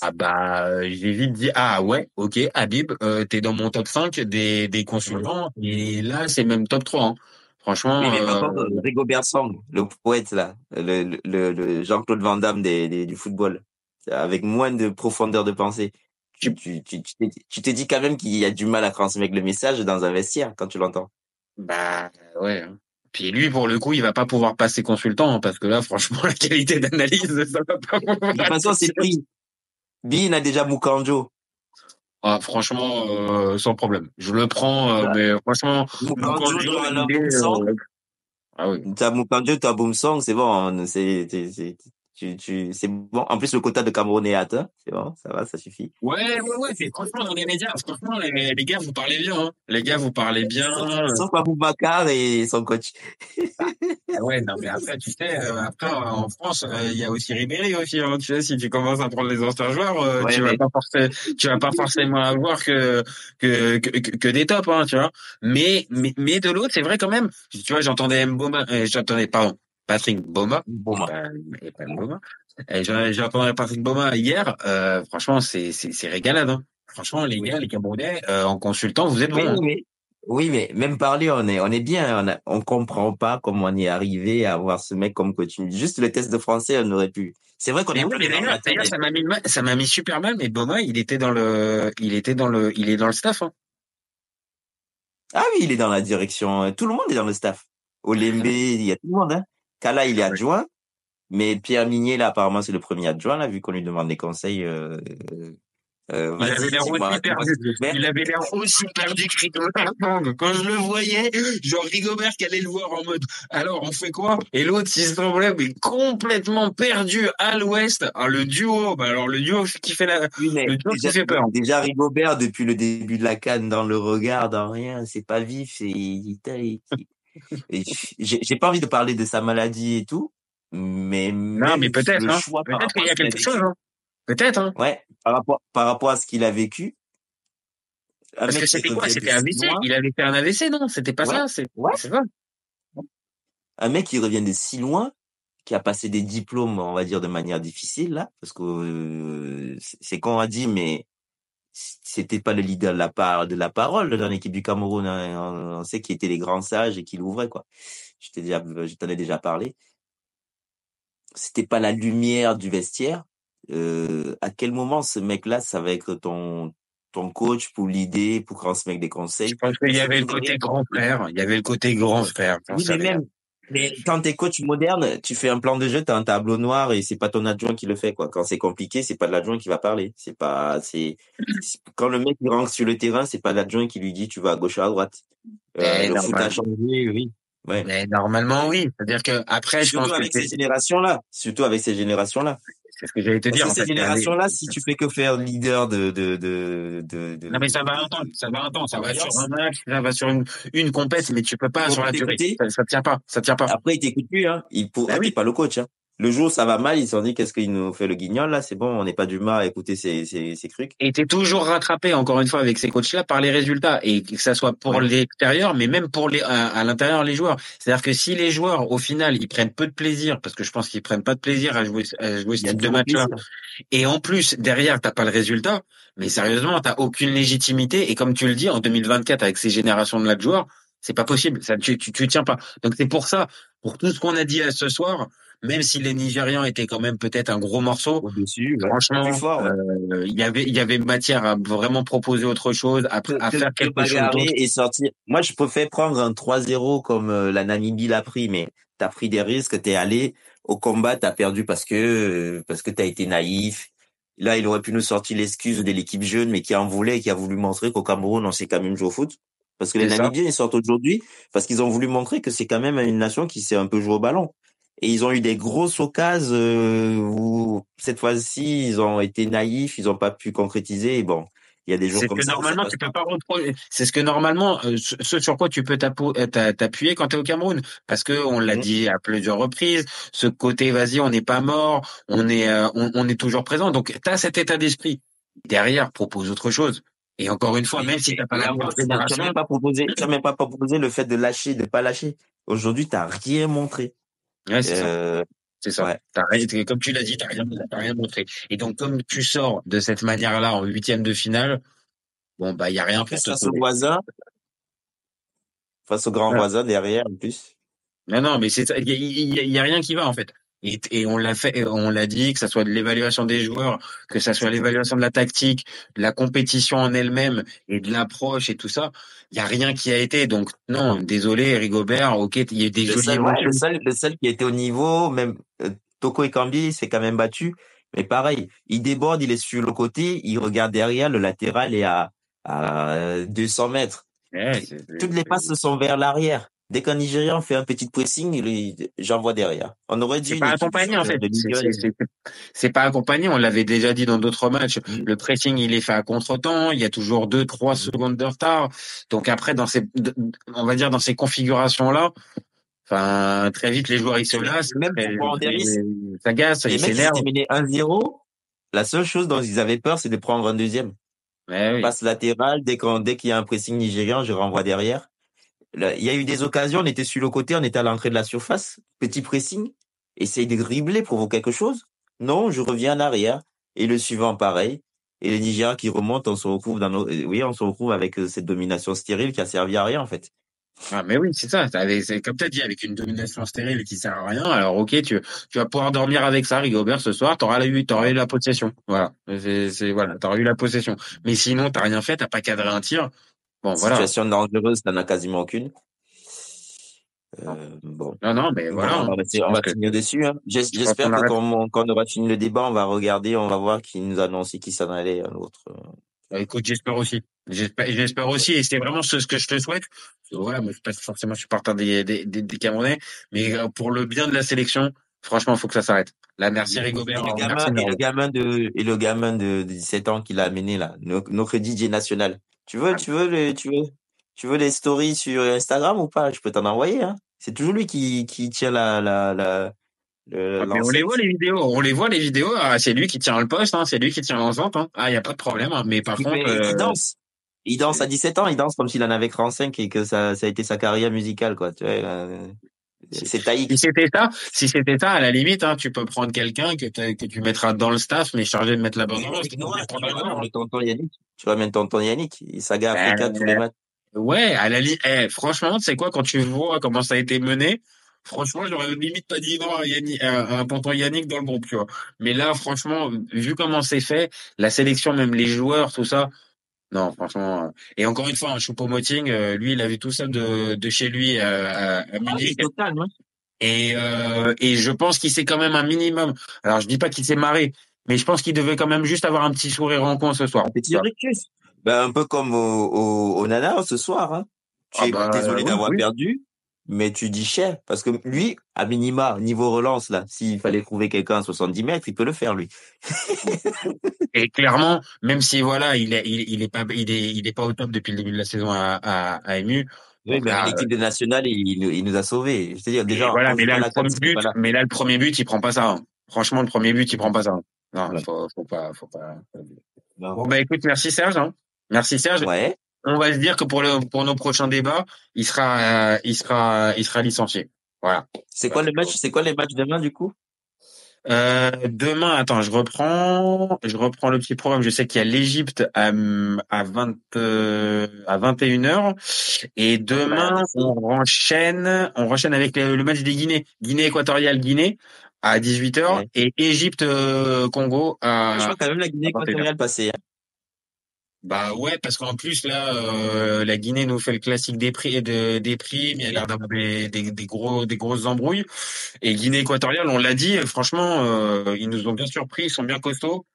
Ah bah, j'ai vite dit, ah ouais, ok, Habib, euh, t'es dans mon top 5 des, des consultants, et là, c'est même top 3. hein. Franchement, Oui, mais par euh, contre, Rigobert Song, le poète là, le, le, le Jean-Claude Van Damme des, des- du football, avec moins de profondeur de pensée, tu, tu, tu, tu t'es- tu te dis quand même qu'il y a du mal à transmettre le message dans un vestiaire quand tu l'entends. bah ouais. hein. Puis lui, pour le coup, il va pas pouvoir passer consultant, hein, parce que là, franchement, la qualité d'analyse, ça va pas. De toute façon, c'est pris. Bin a déjà Mukanjo. Ah, franchement, euh, sans problème. Je le prends, euh, mais franchement, Mukanjo, euh, ah oui. T'as Mukanjo, t'as Boomsong, c'est bon, c'est, c'est, tu, tu, c'est bon. En plus, le quota de Cameroun est atteint. C'est bon, ça va, ça suffit. Ouais, ouais, ouais, c'est franchement dans les médias, franchement, les, les gars, vous parlez bien, hein. Les gars, vous parlez bien. Sauf Aboubacar et son coach. Ah ouais, non, mais après, tu sais, euh, après, euh, en France, euh, il y a aussi Ribéry aussi, hein. Tu sais, si tu commences à prendre les anciens joueurs, euh, Ouais, tu vas mais- pas forcément, tu vas pas forcément avoir que, que, que, que- des tops, hein, tu vois. Mais, mais, mais de l'autre, c'est vrai quand même. Tu vois, j'entendais Mboma, j'entendais, pardon, Patrick Boma. Bon, Euh, et pas Mboma. Et j'en- J'entendais Patrick Boma hier, euh, franchement, c'est, régalade, hein. Franchement, les gars, les Camerounais, euh, en consultant, vous êtes Oui, bons. hein. mais, oui, mais même parler, on est, on est bien. On, a, on comprend pas comment on est arrivé à avoir ce mec comme coach. Juste le test de français, on aurait pu. C'est vrai qu'on a oui, dans d'ailleurs, ça m'a mis, mal- ça m'a mis super mal, mais Boma, il était dans le, il était dans le, il est dans le staff, hein. Ah oui, il est dans la direction. Tout le monde est dans le staff. Olembe, il y a tout le monde. Hein. Kala, il est adjoint. Mais Pierre Mignet, là, apparemment, c'est le premier adjoint, là, vu qu'on lui demande des conseils. Euh, euh, Euh, Il avait l'air aussi perdu. ce que je fais. Il avait l'air aussi perdu que Rigobert. Donc, Quand je le voyais, genre Rigobert qui allait le voir en mode, alors on fait quoi? Et l'autre, il semblait mais complètement perdu à l'ouest. Ah, le duo, bah alors le duo qui fait la, Oui, le duo qui déjà, fait peur. déjà Rigobert, depuis le début de la canne, dans le regard, dans rien, c'est pas vif, c'est, j'ai pas envie de parler de sa maladie et tout, mais Non, mais peut-être, hein. Peut-être qu'il y a quelque chose, hein. Peut-être, hein. Ouais, par rapport, par rapport à ce qu'il a vécu. Un Parce que c'était quoi? C'était si AVC. Il avait fait un AVC, non? C'était pas Ouais, ça? C'est, ouais. Un mec qui revient de si loin, qui a passé des diplômes, on va dire, de manière difficile, là, parce que euh, c'est c'est qu'on a dit, mais c'était pas le leader de la part de la parole dans l'équipe du Cameroun. hein. On, on sait qu'il était les grands sages et qu'il ouvrait, quoi. Je t'ai déjà, je t'en ai déjà parlé. C'était pas la lumière du vestiaire. Euh, à quel moment ce mec-là, ça va être ton ton coach pour l'idée, pour transmettre des conseils Je pense qu'il y avait le côté grand frère. Il y avait le côté grand frère. Oui, mais même, mais quand t'es coach moderne, tu fais un plan de jeu, t'as un tableau noir et c'est pas ton adjoint qui le fait, quoi. Quand c'est compliqué, c'est pas l'adjoint qui va parler. C'est pas, c'est, quand le mec il rentre sur le terrain, c'est pas l'adjoint qui lui dit tu vas à gauche ou à droite. Euh, le foot a changé, oui. Ouais. Mais normalement, oui. C'est-à-dire que après, je pense Surtout que avec ces générations-là. Surtout avec ces générations-là. C'est ce que j'allais te Parce dire, que avait- générations-là, si tu fais que faire leader de, de, de, de, Non, mais ça va un temps, ça va un temps, ça va sur un match, ça va sur une, une compète, mais tu peux pas sur la durée. Ça, tient pas, ça tient pas. Après, il t'écoute plus, hein. Il pour, t'es oui. pas le coach, hein. Le jour où ça va mal, ils se sont dit, qu'est-ce qu'il nous fait le guignol, là? C'est bon, on n'est pas du mal à écouter ces, ces, ces trucs. Et t'es toujours rattrapé, encore une fois, avec ces coachs-là par les résultats. Et que ça soit pour Ouais. l'extérieur, mais même pour les, à, à l'intérieur, les joueurs. C'est-à-dire que si les joueurs, au final, ils prennent peu de plaisir, parce que je pense qu'ils prennent pas de plaisir à jouer, à jouer ce type de match-là. Et en plus, derrière, t'as pas le résultat. Mais sérieusement, t'as aucune légitimité. Et comme tu le dis, en 2024, avec ces générations de là de joueurs, c'est pas possible. Ça, tu, tu, tu tiens pas. Donc c'est pour ça, pour tout ce qu'on a dit à ce soir, même si les Nigérians étaient quand même peut-être un gros morceau, Au-dessus, ouais. franchement, Plus fort, ouais. euh, il y avait, il y avait matière à vraiment proposer autre chose, à, faire quelque chose d'autre. et sortir. Moi, je préfère prendre un 3-0 comme euh, la Namibie l'a pris, mais t'as pris des risques, t'es allé au combat, t'as perdu parce que, euh, parce que t'as été naïf. Là, il aurait pu nous sortir l'excuse de l'équipe jeune, mais qui en voulait et qui a voulu montrer qu'au Cameroun, on sait quand même jouer au foot. Parce que les. Namibiens, ils sortent aujourd'hui parce qu'ils ont voulu montrer que c'est quand même une nation qui sait un peu jouer au ballon. Et ils ont eu des grosses occasions euh, où cette fois-ci, ils ont été naïfs, ils ont pas pu concrétiser. Et bon, il y a des jours C'est ce comme que ça. normalement tu peux pas reprocher. C'est ce que normalement, euh, ce sur quoi tu peux euh, t'a- t'appuyer quand tu es au Cameroun, parce que on l'a Mhm. dit à plusieurs reprises. Ce côté, vas-y, on n'est pas mort, on est, on, on est toujours présent. Donc tu as cet état d'esprit. Derrière, propose autre chose. Et encore une fois, même si mais t'as pas la tu n'as même pas proposé, tu n'as même pas proposé le fait de lâcher, de pas lâcher. Aujourd'hui, t'as rien montré. ouais, c'est ça. Euh, C'est ça. ouais. Rien, comme tu l'as dit, t'as rien, t'as rien montré. Et donc, comme tu sors de cette manière-là en huitième de finale, bon, bah, il y a rien En plus, face au voisin, face au grand voisin derrière, en plus. Non, non, mais. Il y a, il y a- il y a rien qui va, en fait. Et, et on l'a fait, on l'a dit, que ça soit de l'évaluation des joueurs, que ça soit l'évaluation de la tactique, de la compétition en elle-même et de l'approche et tout ça. Il y a rien qui a été. Donc, non, désolé, Rigobert, ok, il y a des Le seul, ouais, le seul, le seul qui était au niveau, même euh, Toko Ekambi s'est quand même battu. Mais pareil, il déborde, il est sur le côté, il regarde derrière, le latéral est à, à 200 mètres. Ouais, c'est- c'est- Toutes les passes sont vers l'arrière. Dès qu'un Nigérian fait un petit pressing, j'envoie derrière. On aurait dû C'est pas accompagné en fait. C'est- pas accompagné. On l'avait déjà dit dans d'autres matchs. Mm. Le pressing il est fait à contre-temps. Il y a toujours deux, trois secondes de retard. Donc après dans ces, on va dire dans ces configurations là, enfin très vite les joueurs ils se lassent, Même pour des risques. ils s'agacent, Les mecs, ils s'énervent. étaient menés 1-0. La seule chose dont ils avaient peur, c'est de prendre un deuxième. Ouais, oui. Passe latéral, dès qu'on, dès qu'il y a un pressing nigérian, je renvoie derrière. Il y a eu des occasions, on était sur le côté, on était à l'entrée de la surface. Petit pressing. Essaye de dribbler, provoque quelque chose. Non, je reviens en arrière. Et le suivant, pareil. Et les Nigériens qui remontent, on se retrouve dans euh, oui, on se retrouve avec euh, cette domination stérile qui a servi à rien, en fait. Ah, mais oui, c'est ça. C'est comme tu as dit, avec une domination stérile qui sert à rien. Alors, ok, tu, vas pouvoir dormir avec ça, Rigobert, ce soir. T'auras eu, eu la possession. Voilà. C'est, voilà. T'auras eu la possession. Mais sinon, t'as rien fait, t'as pas cadré un tir. Bon, voilà. Situation dangereuse, t'en as quasiment aucune. Euh, bon. Non, non, mais voilà. on va, hein. on va que- dessus. Hein. J'espère que quand on, quand on aura fini le débat, on va regarder, on va voir qui nous a annoncé qui s'en allait à l'autre. Bah, écoute, j'espère aussi. J'espère, aussi, et c'est vraiment ce, ce que je te souhaite. Voilà, moi, je suis pas forcément supporter des, des, des, des Camerounais, mais euh, pour le bien de la sélection, franchement, il faut que ça s'arrête. Là, merci Et Rigobert. le merci gamin, et le gamin de, et le gamin de, de 17 ans qu'il a amené là, no- notre DJ national. Tu veux, tu veux les, tu veux, tu veux les stories sur Instagram ou pas? Je peux t'en envoyer, hein. C'est toujours lui qui, qui tient la, la, la, le, Ah, mais on les voit les vidéos, on les voit les vidéos. Ah, c'est lui qui tient le poste, hein, c'est lui qui tient l'enceinte. Hein. Ah, il y a pas de problème. hein. Mais par Il, contre, il euh, danse. Il danse à 17 ans, il danse comme s'il en avait 35 et que ça, ça a été sa carrière musicale, quoi. Tu vois, euh, c'est taïque. si c'était ça, si c'était ça, à la limite, hein, tu peux prendre quelqu'un que, que tu mettras dans le staff, mais chargé de mettre la bonne ambiance. Non, tu ramènes le tonton Yannick. Tu ramènes tonton Yannick. Il saga Africa tous les matchs. Ouais, à la limite, eh, franchement, tu sais quoi, quand tu vois comment ça a été mené, franchement, j'aurais limite pas dit non à, Yannick, à, à tonton Yannick dans le groupe, tu vois. Mais là, franchement, vu comment c'est fait, la sélection, même les joueurs, tout ça, non, franchement. euh, Et encore une fois, un Choupo-Moting, euh, lui, il a vu tout ça de, de chez lui euh, à, à Munich. Total, hein. Et, euh, et je pense qu'il s'est quand même un minimum. Alors, je dis pas qu'il s'est marré, mais je pense qu'il devait quand même juste avoir un petit sourire en coin ce soir. Un petit rictus. Ben, un peu comme au, au, au Nana ce soir. Hein. Tu Ah es bah, désolé oui, d'avoir oui. perdu, mais tu dis cher. Parce que lui, à minima, niveau relance, là, s'il fallait trouver quelqu'un à 70 mètres, il peut le faire, lui. Et clairement, même si voilà, il est, il, il est pas, il est, il est pas au top depuis le début de la saison à, à, à MU. Oui, Donc mais là, l'équipe de nationale, il, il nous a sauvés. Je dire, et déjà, voilà, mais là, le premier but, pas là. mais là, le premier but, il prend pas ça. hein. Franchement, le premier but, il prend pas ça. Non, Ouais. faut, faut pas, faut pas. Non. Bon, bah, écoute, merci Serge, hein. Merci Serge. Ouais. On va se dire que pour le, pour nos prochains débats, il sera, euh, il sera, il sera licencié. Voilà. C'est quoi le match? C'est quoi les matchs demain, du coup? Euh, demain, attends, je reprends, je reprends le petit programme. Je sais qu'il y a l'Égypte à, à 20, euh, à 21 h et demain, on enchaîne, on enchaîne avec le, le match des Guinée, Guinée équatoriale, Guinée à 18 h Ouais. et Égypte, Congo à. Je crois quand même la Guinée à 21 heures. équatoriale passée. Bah ouais, parce qu'en plus là, euh, la Guinée nous fait le classique des prix, de, des primes. Il y a l'air d'avoir des gros, des grosses embrouilles. Et Guinée équatoriale, on l'a dit, franchement, euh, ils nous ont bien surpris, ils sont bien costauds.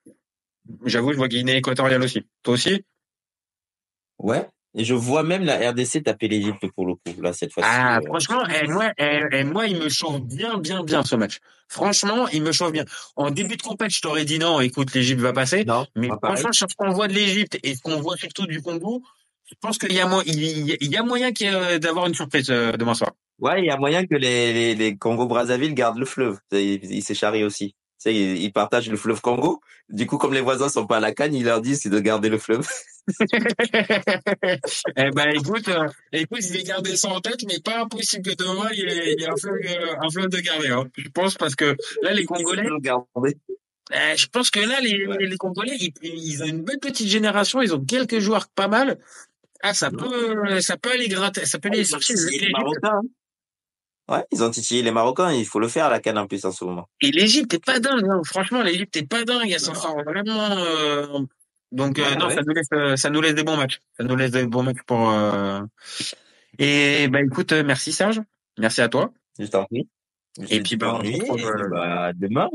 J'avoue, je vois Guinée équatoriale aussi. Toi aussi? Ouais. Et je vois même la RDC taper l'Égypte pour le coup, là, cette fois-ci. Ah, euh, franchement, eh, moi, eh, eh, moi, il me chauffe bien, bien, bien ce match. Franchement, il me chauffe bien. En début de compète, je t'aurais dit non, écoute, l'Égypte va passer. Non, Mais pas pareil. franchement, sur ce qu'on voit de l'Égypte et ce qu'on voit surtout du Congo, je pense qu'il y a, mo- il y a- il moyen euh, d'avoir une surprise euh, demain soir. Ouais, il y a moyen que les, les, les Congo-Brazzaville gardent le fleuve. Ils, ils s'écharrient aussi. Sais, ils, ils partagent le fleuve Congo. Du coup, comme les voisins sont pas à la canne, ils leur disent de garder le fleuve. eh ben, écoute, euh, écoute, je vais garder ça en tête, mais pas impossible que demain, il y ait, il y ait un fleuve, euh, un fleuve de garder, hein. Je pense parce que là, les Congolais, euh, je pense que là, les, les Congolais, ils, ils ont une belle petite génération, ils ont quelques joueurs pas mal. Ah, ça peut, ça peut aller gratter, ça peut aller Ils Ouais, ils ont titillé les Marocains. Il faut le faire à la canne en plus en ce moment. Et l'Égypte est pas dingue, hein. franchement, l'Égypte est pas dingue, elle s'en sort vraiment. euh, Donc euh, Ouais, non, ouais. ça nous laisse, euh, ça nous laisse des bons matchs, ça nous laisse des bons matchs pour. euh, Et bah écoute, merci Serge, merci à toi. Je t'en prie. Et puis, bah, on euh, bah, demain.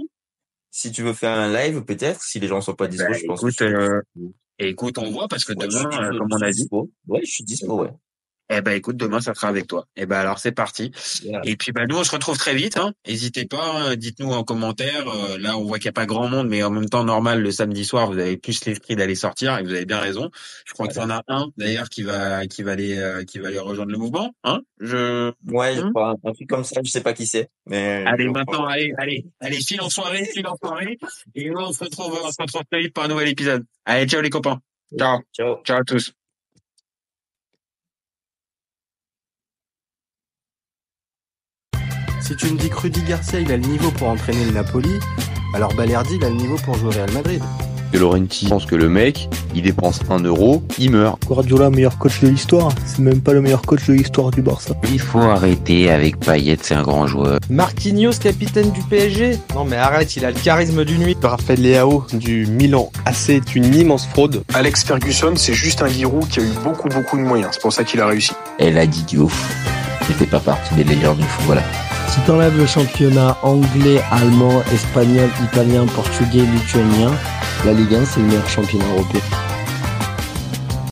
Si tu veux faire un live, peut-être, si les gens sont pas dispo, Bah, je pense. écoute, que je- euh, écoute, on voit parce que Ouais, demain, comme on a dit, dispo. Ouais, je suis dispo, ouais. Eh ben écoute, demain ça sera avec toi. Eh ben alors c'est parti. Et puis bah nous on se retrouve très vite. Hein. N'hésitez pas, euh, dites-nous en commentaire. euh, là on voit qu'il n'y a pas grand monde, mais en même temps normal le samedi soir vous avez plus l'esprit d'aller sortir et vous avez bien raison. Je crois qu'il y en a un d'ailleurs qui va qui va aller euh, qui va aller rejoindre le mouvement. Hein Je Ouais, je Hum. crois, un truc comme ça, je sais pas qui c'est. Mais allez maintenant crois. allez allez allez file en soirée file en soirée et nous on se retrouve on se retrouve très vite pour un nouvel épisode. Allez ciao les copains. Ciao Ciao. ciao à tous. Si tu me dis que Rudy Garcia il a le niveau pour entraîner le Napoli, alors Balerdi il a le niveau pour jouer au Real Madrid. De Laurenti pense que le mec, il dépense un euro, il meurt. Guardiola, meilleur coach de l'histoire. C'est même pas le meilleur coach de l'histoire du Barça. Il faut arrêter avec Payet, c'est un grand joueur. Marquinhos, capitaine du PSG Non mais arrête, il a le charisme d'une nuit. Raphaël Leao du Milan AC est une immense fraude. Alex Ferguson, c'est juste un Giroud qui a eu beaucoup beaucoup de moyens. C'est pour ça qu'il a réussi. Elle a dit du ouf. Il fait pas partie des légendes du foot, voilà. Si t'enlèves le championnat anglais, allemand, espagnol, italien, portugais, lituanien, la Ligue 1 c'est le meilleur championnat européen.